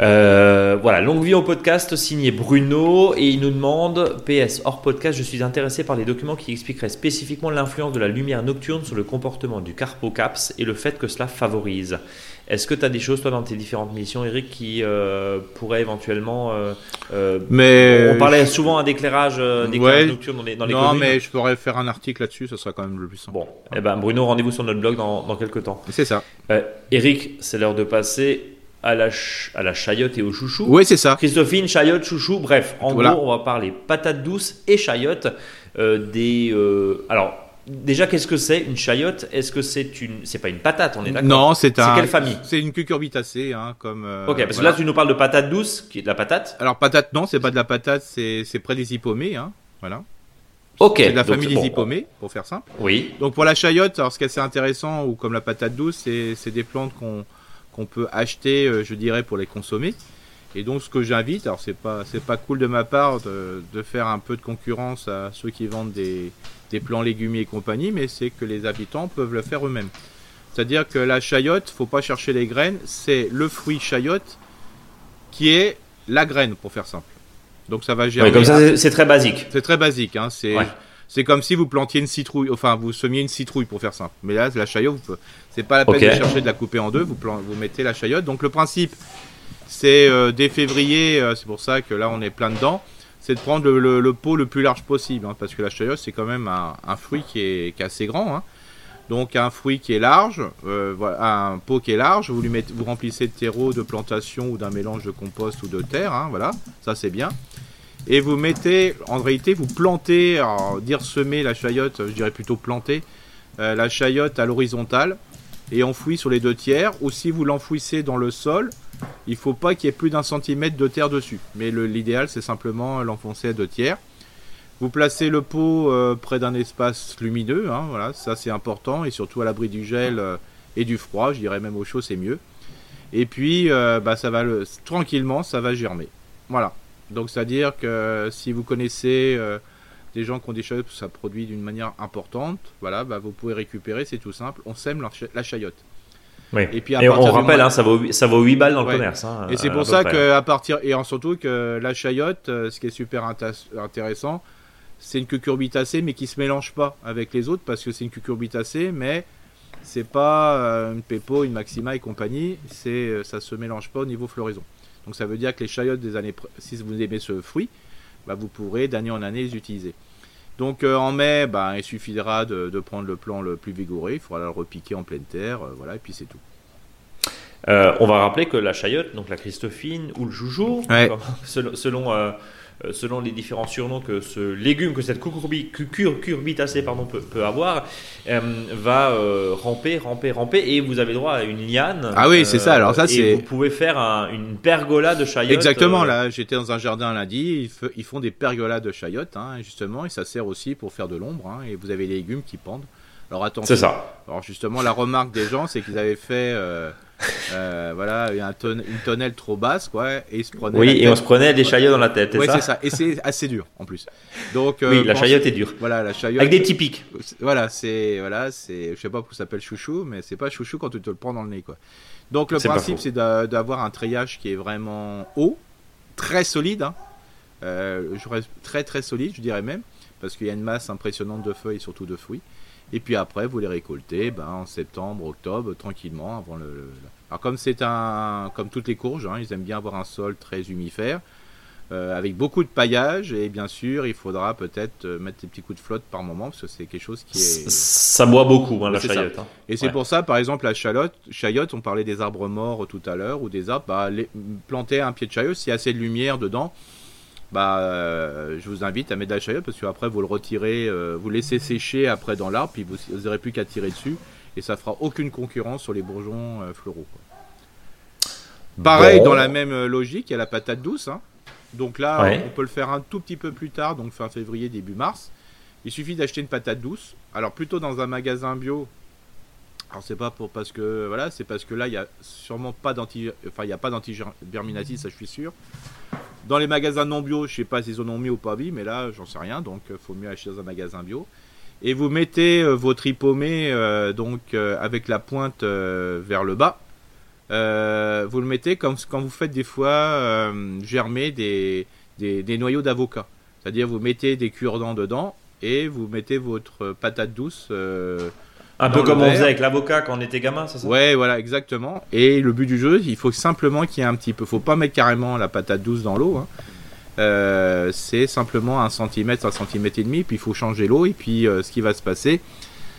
Euh, voilà, longue vie au podcast signé Bruno et il nous demande PS hors podcast, je suis intéressé par les documents qui expliqueraient spécifiquement l'influence de la lumière nocturne sur le comportement du carpocaps et le fait que cela favorise. Est-ce que tu as des choses, toi, dans tes différentes missions, Eric, qui euh, pourraient éventuellement. Euh, euh, mais on parlait souvent d'éclairage nocturne dans les, dans les Non, mais je pourrais faire un article là-dessus, ça sera quand même le plus simple. Bon, eh ben, Bruno, rendez-vous sur notre blog dans, dans quelques temps. C'est ça. Eric, c'est l'heure de passer à la, à la chayotte et au chouchou. Oui, c'est ça. Christophine, chayotte, chouchou, bref, en gros, on va parler patates douces et chayotte. des, alors, Déjà, qu'est-ce que c'est une chayotte? Est-ce que c'est une, c'est pas une patate On est d'accord? Non, c'est un. C'est quelle famille? C'est une cucurbitacée, hein, comme. Euh, ok, parce que là, tu nous parles de patate douce, qui est de la patate. Alors patate, non, c'est pas de la patate, c'est près des hippomées, hein, voilà. Ok. C'est de la famille des hippomées, pour faire simple. Oui. Donc pour la chayotte, alors ce qui est assez intéressant, ou comme la patate douce, c'est c'est des plantes qu'on qu'on peut acheter, euh, je dirais, pour les consommer. Et donc ce que j'invite, alors c'est pas c'est pas cool de ma part de, de faire un peu de concurrence à ceux qui vendent des des plants légumiers et compagnie, mais c'est que les habitants peuvent le faire eux-mêmes. C'est-à-dire que la chayotte, faut pas chercher les graines, c'est le fruit chayotte qui est la graine, pour faire simple. Donc ça va gérer. comme ça, c'est très basique. C'est très basique. Hein, c'est c'est comme si vous plantiez une citrouille, enfin vous semiez une citrouille pour faire simple. Mais là, la chayotte, c'est pas la peine de chercher de la couper en deux. Vous, vous mettez la chayotte. Donc le principe, c'est euh, dès février, euh, c'est pour ça que là on est plein dedans c'est de prendre le, pot le plus large possible, hein, parce que la chayotte c'est quand même un, fruit qui est, assez grand. Hein. Donc un fruit qui est large, euh, un pot qui est large, vous lui mettez, vous remplissez de terreau, de plantation ou d'un mélange de compost ou de terre, hein, voilà, ça c'est bien. Et vous mettez, en réalité, vous plantez, dire semer la chayotte, je dirais plutôt planter euh, la chayotte à l'horizontale. et enfoui sur les deux tiers. Ou si vous l'enfouissez dans le sol, il faut pas qu'il y ait plus d'un centimètre de terre dessus. Mais l'idéal, c'est simplement l'enfoncer à deux tiers. Vous placez le pot euh, près d'un espace lumineux, hein, voilà, ça c'est important, et surtout à l'abri du gel euh, et du froid, je dirais même au chaud c'est mieux. Et puis, bah, ça va le, tranquillement, ça va germer. Voilà. Donc c'est à dire que si vous connaissez des gens qui ont des chayottes, ça produit d'une manière importante, voilà, bah, vous pouvez récupérer, c'est tout simple. On sème la, chayotte. Et puis et on rappelle, hein, ça, vaut, ça vaut 8 balles dans le commerce. Hein, et c'est pour ça que à partir et surtout que la chayotte, ce qui est super intéressant, c'est une cucurbitacée mais qui se mélange pas avec les autres parce que c'est une cucurbitacée mais c'est pas euh, une Pepo, une Maxima et compagnie, c'est euh, ça se mélange pas au niveau floraison. Donc ça veut dire que les chayottes des années si vous aimez ce fruit, bah, vous pourrez d'année en année les utiliser. Donc euh, en mai, bah, il suffira de, prendre le plan le plus vigoureux, il faudra le repiquer en pleine terre, voilà, et puis c'est tout. on va rappeler que la chayotte, donc la Christophine ou le joujou, selon, euh, selon les différents surnoms que ce légume, que cette cucurbitacée pardon, peut, peut avoir, euh, va euh, ramper, ramper, ramper, et vous avez droit à une liane. Ah oui, c'est ça. Alors ça, c'est. Vous pouvez faire une pergola de chayotte. Exactement. Là, j'étais dans un jardin lundi. Ils, font des pergolas de chayotte, hein, justement, et ça sert aussi pour faire de l'ombre. Hein, et vous avez les légumes qui pendent. Alors attention. C'est ça. Alors justement, la remarque des gens, c'est qu'ils avaient fait euh, voilà, une tonnelle trop basse, quoi, et se prenait. Oui, et on se prenait des chayottes dans la tête. Oui, c'est ça. Et c'est assez dur en plus. Donc, euh, oui, la chayotte est dure. Voilà, la chayotte. Avec des typiques. Voilà, c'est voilà, c'est, je sais pas pourquoi ça s'appelle chouchou, mais c'est pas chouchou quand tu te le prends dans le nez, quoi. Donc le principe, c'est d'avoir un treillage qui est vraiment haut, très solide. Hein. Euh, très très solide, je dirais même, parce qu'il y a une masse impressionnante de feuilles, surtout de fruits. Et puis après, vous les récoltez ben, en septembre, octobre, tranquillement, avant le. Alors comme c'est un, comme toutes les courges, hein, ils aiment bien avoir un sol très humifère, euh, avec beaucoup de paillage et bien sûr, il faudra peut-être euh, mettre des petits coups de flotte par moment parce que c'est quelque chose qui est. Ça boit beaucoup hein, la chayotte. Hein. Et c'est pour ça, par exemple, la chalotte, chayotte, on parlait des arbres morts tout à l'heure ou des arbres, bah, planter un pied de chayotte, s'il y a assez de lumière dedans bah, euh, je vous invite à mettre de la chayotte parce qu'après vous le retirez, euh, vous laissez sécher après dans l'arbre, puis vous n'aurez plus qu'à tirer dessus et ça fera aucune concurrence sur les bourgeons euh, floraux. Pareil, dans la même logique, il y a la patate douce. Hein. Donc là, on peut le faire un tout petit peu plus tard, donc fin février, début mars. Il suffit d'acheter une patate douce. Alors plutôt dans un magasin bio. Alors c'est pas pour parce que voilà, c'est parce que là il y a sûrement pas d'anti, enfin il y a pas ça je suis sûr. Dans les magasins non bio, je sais pas s'ils en ont mis ou pas mis, mais là, j'en sais rien, donc euh, faut mieux acheter dans un magasin bio. Et vous mettez euh, votre hypomée euh, donc avec la pointe vers le bas. vous le mettez comme quand vous faites des fois germer des, des, noyaux d'avocat. C'est-à-dire vous mettez des cure-dents dedans et vous mettez votre patate douce un peu comme on faisait avec l'avocat quand on était gamin, c'est ça? Ouais, voilà, exactement. Et le but du jeu, il faut simplement qu'il y ait un petit peu. Faut pas mettre carrément la patate douce dans l'eau. Hein. Euh, c'est simplement un centimètre, un centimètre et demi. Puis il faut changer l'eau. Et puis euh, ce qui va se passer,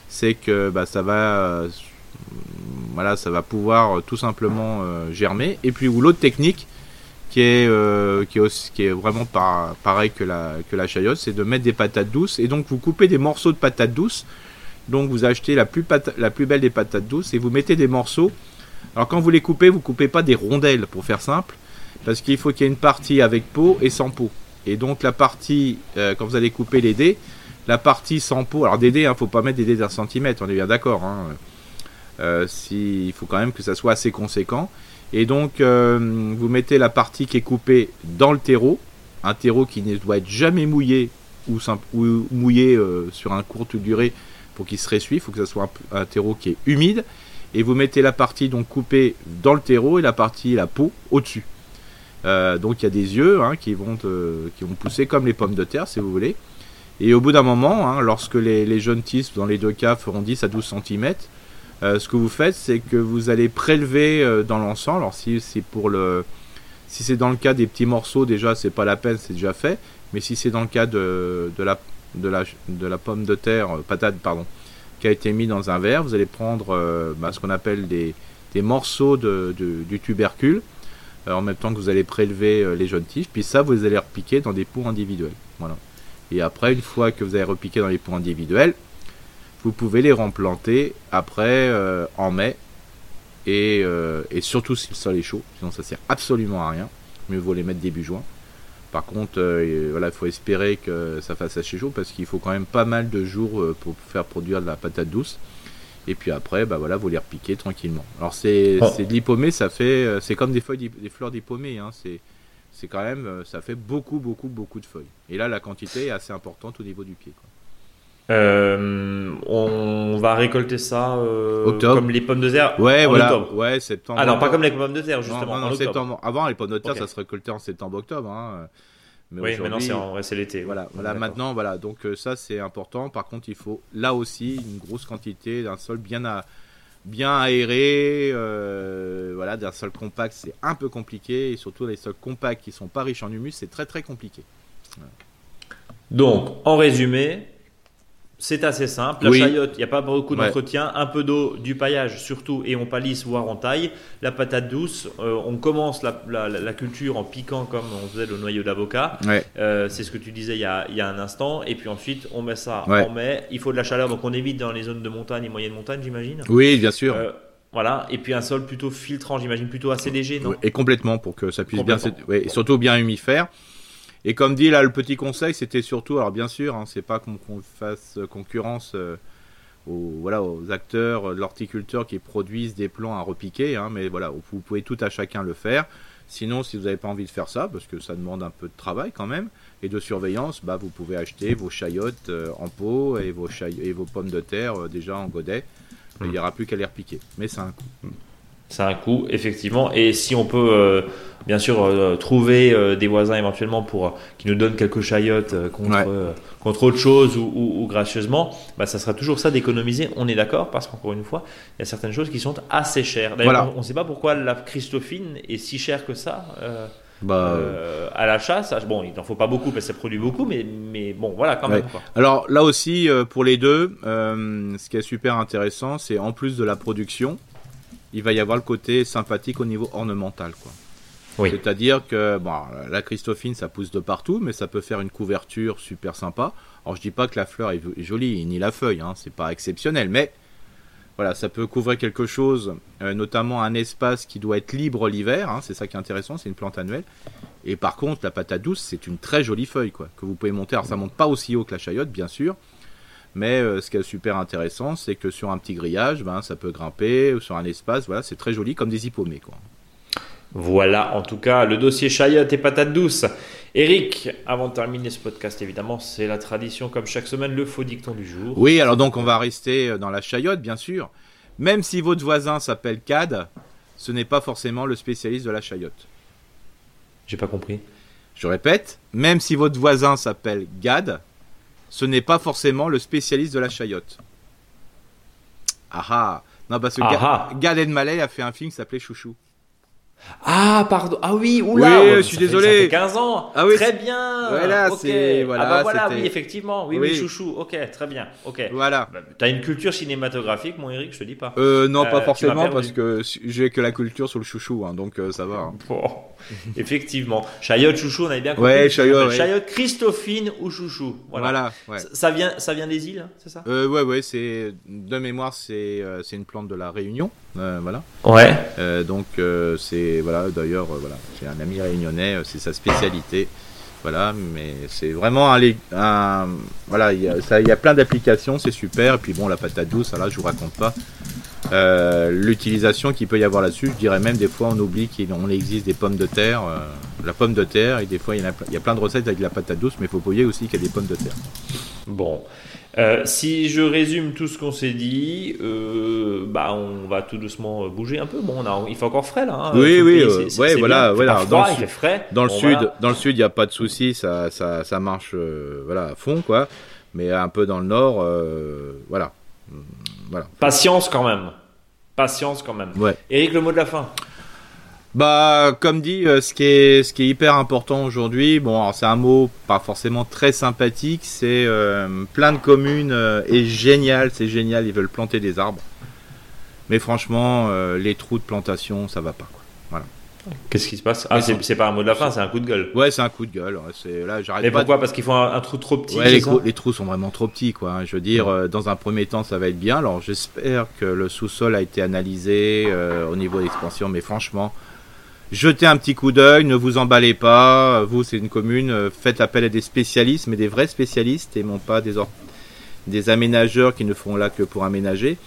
c'est que bah, ça va, euh, voilà, ça va pouvoir tout simplement germer. Et puis ou l'autre technique qui est qui est, aussi, qui est vraiment pareil que la que la chayotte, c'est de mettre des patates douces. Et donc vous coupez des morceaux de patates douces donc vous achetez la plus, belle des patates douces et vous mettez des morceaux. Alors quand vous les coupez, vous coupez pas des rondelles pour faire simple, parce qu'il faut qu'il y ait une partie avec peau et sans peau. Et donc la partie, euh, quand vous allez couper les dés, la partie sans peau, alors des dés, ne hein, faut pas mettre des dés d'un centimètre, on est bien d'accord. Hein. Euh, si, il faut quand même que ça soit assez conséquent. Et donc euh, vous mettez la partie qui est coupée dans le terreau, un terreau qui ne doit être jamais mouillé ou, ou mouillé sur un courte durée pour qu'il se ressuie, il faut que ce soit un, terreau qui est humide. Et vous mettez la partie donc coupée dans le terreau et la partie, la peau, au-dessus. Euh, donc il y a des yeux hein, qui, vont qui vont pousser comme les pommes de terre, si vous voulez. Et au bout d'un moment, hein, lorsque les, jeunes tisses, dans les deux cas, feront 10 à 12 cm, euh, ce que vous faites, c'est que vous allez prélever euh, dans l'encens. Alors si c'est pour le, si c'est dans le cas des petits morceaux, déjà c'est pas la peine, c'est déjà fait. Mais si c'est dans le cas de, de la de la, de la pomme de terre, euh, patate, pardon, qui a été mis dans un verre. Vous allez prendre euh, bah, ce qu'on appelle des, des morceaux de, du tubercule, euh, en même temps que vous allez prélever les jeunes tiges. Puis ça, vous allez repiquer dans des pots individuels. Voilà. Et après, une fois que vous avez repiqué dans les pots individuels, vous pouvez les replanter après en mai et, et surtout si le sol est chaud, sinon ça sert absolument à rien. Mieux vaut les mettre début juin. Par contre, voilà, il faut espérer que ça fasse assez chaud parce qu'il faut quand même pas mal de jours pour faire produire de la patate douce. Et puis après, bah voilà, vous les repiquez tranquillement. Alors c'est oh. de l'hypomée, ça fait, c'est comme des feuilles, des fleurs d'hypomée. Hein, c'est c'est quand même, euh, ça fait beaucoup, beaucoup, beaucoup de feuilles. Et là, la quantité est assez importante au niveau du pied. Euh, on va récolter ça euh, comme les pommes de terre ouais, en voilà. octobre. Ouais, septembre. Alors, pas comme les pommes de terre, justement. Non, septembre. Avant, les pommes de terre, ça se récoltait en septembre-octobre. Hein. Mais oui, maintenant c'est en l'été. Voilà, voilà maintenant, voilà. Donc ça, c'est important. Par contre, il faut là aussi une grosse quantité d'un sol bien à bien aéré, euh, voilà, d'un sol compact, c'est un peu compliqué. Et surtout, les sols compacts qui sont pas riches en humus, c'est très très compliqué. Donc, en résumé, c'est assez simple. La chayotte, il n'y a pas beaucoup d'entretien. Un peu d'eau, du paillage surtout, et on palisse, voire on taille. La patate douce, euh, on commence la, culture en piquant comme on faisait le noyau d'avocat. Euh, c'est ce que tu disais il y, a, un instant. Et puis ensuite, on met ça en mai. Il faut de la chaleur, donc on évite dans les zones de montagne et moyenne montagne, j'imagine. Oui, bien sûr. Euh, voilà, et puis un sol plutôt filtrant, j'imagine, plutôt assez léger, non? Et complètement, pour que ça puisse bien, et surtout bien humifère. Et comme dit là, le petit conseil, c'était surtout, alors bien sûr, hein, c'est pas qu'on fasse concurrence euh, aux, voilà, aux acteurs de l'horticulteur qui produisent des plants à repiquer, hein, mais voilà, vous pouvez tout à chacun le faire. Sinon, si vous n'avez pas envie de faire ça, parce que ça demande un peu de travail quand même, et de surveillance, bah, vous pouvez acheter vos chayottes euh, en pot et vos, pommes de terre euh, déjà en godet. Il n'y aura plus qu'à les repiquer. Mais c'est un coût. C'est un coût, effectivement. Et si on peut, euh, bien sûr, euh, trouver euh, des voisins éventuellement pour qui nous donnent quelques chayottes contre, contre autre chose ou, gracieusement, bah, ça sera toujours ça d'économiser. On est d'accord parce qu'encore une fois, il y a certaines choses qui sont assez chères. D'ailleurs, on ne sait pas pourquoi la Christophine est si chère que ça. Bah, à l'achat, bon, il n'en faut pas beaucoup parce que ça produit beaucoup, mais, mais bon, voilà quand même. Alors là aussi, pour les deux, ce qui est super intéressant, c'est en plus de la production, il va y avoir le côté sympathique au niveau ornemental. Quoi. Oui. C'est-à-dire que bon, la Christophine, ça pousse de partout, mais ça peut faire une couverture super sympa. Alors je dis pas que la fleur est jolie, ni la feuille, hein, c'est pas exceptionnel, mais voilà, ça peut couvrir quelque chose, euh, notamment un espace qui doit être libre l'hiver. Hein, c'est ça qui est intéressant, c'est une plante annuelle. Et par contre, la patate douce, c'est une très jolie feuille, quoi, que vous pouvez monter. Alors ça monte pas aussi haut que la chayotte, bien sûr, mais euh, ce qui est super intéressant, c'est que sur un petit grillage, ben, ça peut grimper, ou sur un espace, voilà, c'est très joli comme des hippomées. Quoi. Voilà, en tout cas, le dossier chayotte et patate douce. Eric, avant de terminer ce podcast, évidemment, c'est la tradition, comme chaque semaine, le faux dicton du jour. Oui, alors donc on va rester dans la chayotte, bien sûr. Même si votre voisin s'appelle Cad, ce n'est pas forcément le spécialiste de la chayotte. J'ai pas compris. Je répète, même si votre voisin s'appelle Gad, ce n'est pas forcément le spécialiste de la chayotte. Ah ah Non, parce que ah, Gad Elmaleh a fait un film qui s'appelait Chouchou. Ah, pardon. Ah oui, oula. Oui, je suis désolé. Ça fait 15 ans. Ah oui. Très bien. Voilà, c'est, voilà. Ah bah voilà, oui, effectivement. Oui, oui, chouchou. Ok, très bien. Ok. Voilà. Bah, T'as une culture cinématographique, mon Eric, je te dis pas. Euh, non, pas euh, forcément, parce que j'ai que la culture sur le chouchou, hein, donc euh, ça va. Hein. Bon. effectivement. Chayotte, chouchou, on avait bien compris. Ouais, Chayotte. Chayotte, Christophine ou chouchou. Voilà. ouais. ça, vient, ça vient des îles, hein, c'est ça? Euh, Ouais, ouais, c'est, de mémoire, c'est, c'est une plante de la Réunion. voilà. Ouais. donc, c'est, voilà, d'ailleurs, voilà, j'ai un ami réunionnais, euh, c'est sa spécialité. Voilà, mais c'est vraiment un, voilà, il y, a, plein d'applications, c'est super. Et puis bon, la patate douce, là, je vous raconte pas euh, l'utilisation qu'il peut y avoir là-dessus. Je dirais même des fois, on oublie qu'il existe des pommes de terre, euh, la pomme de terre, et des fois, il y, a, plein de recettes avec la patate douce, mais il faut oublier aussi qu'il y a des pommes de terre. Bon, euh, si je résume tout ce qu'on s'est dit, euh, bah on va tout doucement bouger un peu. Bon, on a, il fait encore frais là. Hein, oui, oui, ouais, voilà, voilà. dans le, il fait frais. Dans le sud, dans le sud, il n'y a pas de souci, ça, ça, ça marche, euh, voilà, à fond quoi. Mais un peu dans le nord, voilà, voilà. Patience quand même. Patience quand même. Ouais. Eric, le mot de la fin. Bah, comme dit, euh, ce qui est ce qui est hyper important aujourd'hui, bon, c'est un mot pas forcément très sympathique, c'est euh, plein de communes euh, et génial, c'est génial, ils veulent planter des arbres. Mais franchement, les trous de plantation, ça va pas quoi. Voilà. Qu'est-ce qui se passe? Ah, c'est pas un mot de la fin, c'est un coup de gueule. Ouais, c'est un coup de gueule. ouais, C'est là, j'arrête Mais pas. de- pourquoi? Parce qu'ils font un, un trou trop petit. Ouais, les, ça trous- les trous sont vraiment trop petits, quoi. hein. Je veux dire, euh, dans un premier temps, ça va être bien. Alors, j'espère que le sous-sol a été analysé euh, au niveau d'expansion, mais franchement, jetez un petit coup d'œil, ne vous emballez pas. Vous, c'est une commune, euh, faites appel à des spécialistes, mais des vrais spécialistes, et non pas des, or- des aménageurs qui ne font là que pour aménager.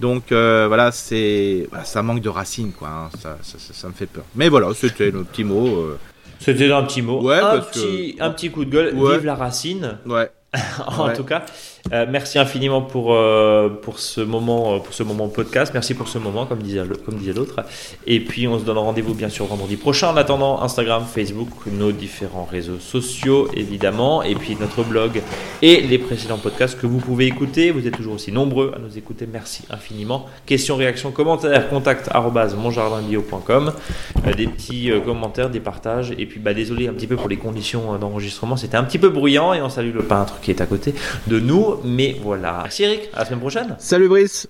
Donc euh, voilà, c'est voilà, ça manque de racines, quoi. hein. Ça, ça, ça- ça me fait peur. Mais voilà, c'était le petit mot. euh, C'était un petit mot. Ouais, un, parce petit, que- un petit coup de gueule. Ouais. Vive la racine. ouais. en Ouais. tout cas, Euh, merci infiniment pour, euh, pour, ce moment, euh, pour ce moment podcast. Merci pour ce moment, comme disait, comme disait l'autre. Et puis, on se donne rendez-vous bien sûr vendredi prochain. En attendant, Instagram, Facebook, nos différents réseaux sociaux, évidemment. Et puis, notre blog et les précédents podcasts que vous pouvez écouter. Vous êtes toujours aussi nombreux à nous écouter. Merci infiniment. Questions, réactions, commentaires, contact monjardinbio.com. Euh, des petits commentaires, des partages. Et puis, bah, désolé un petit peu pour les conditions d'enregistrement. C'était un petit peu bruyant et on salue le peintre qui est à côté de nous mais voilà. Merci Eric, à la semaine prochaine. Salut Brice.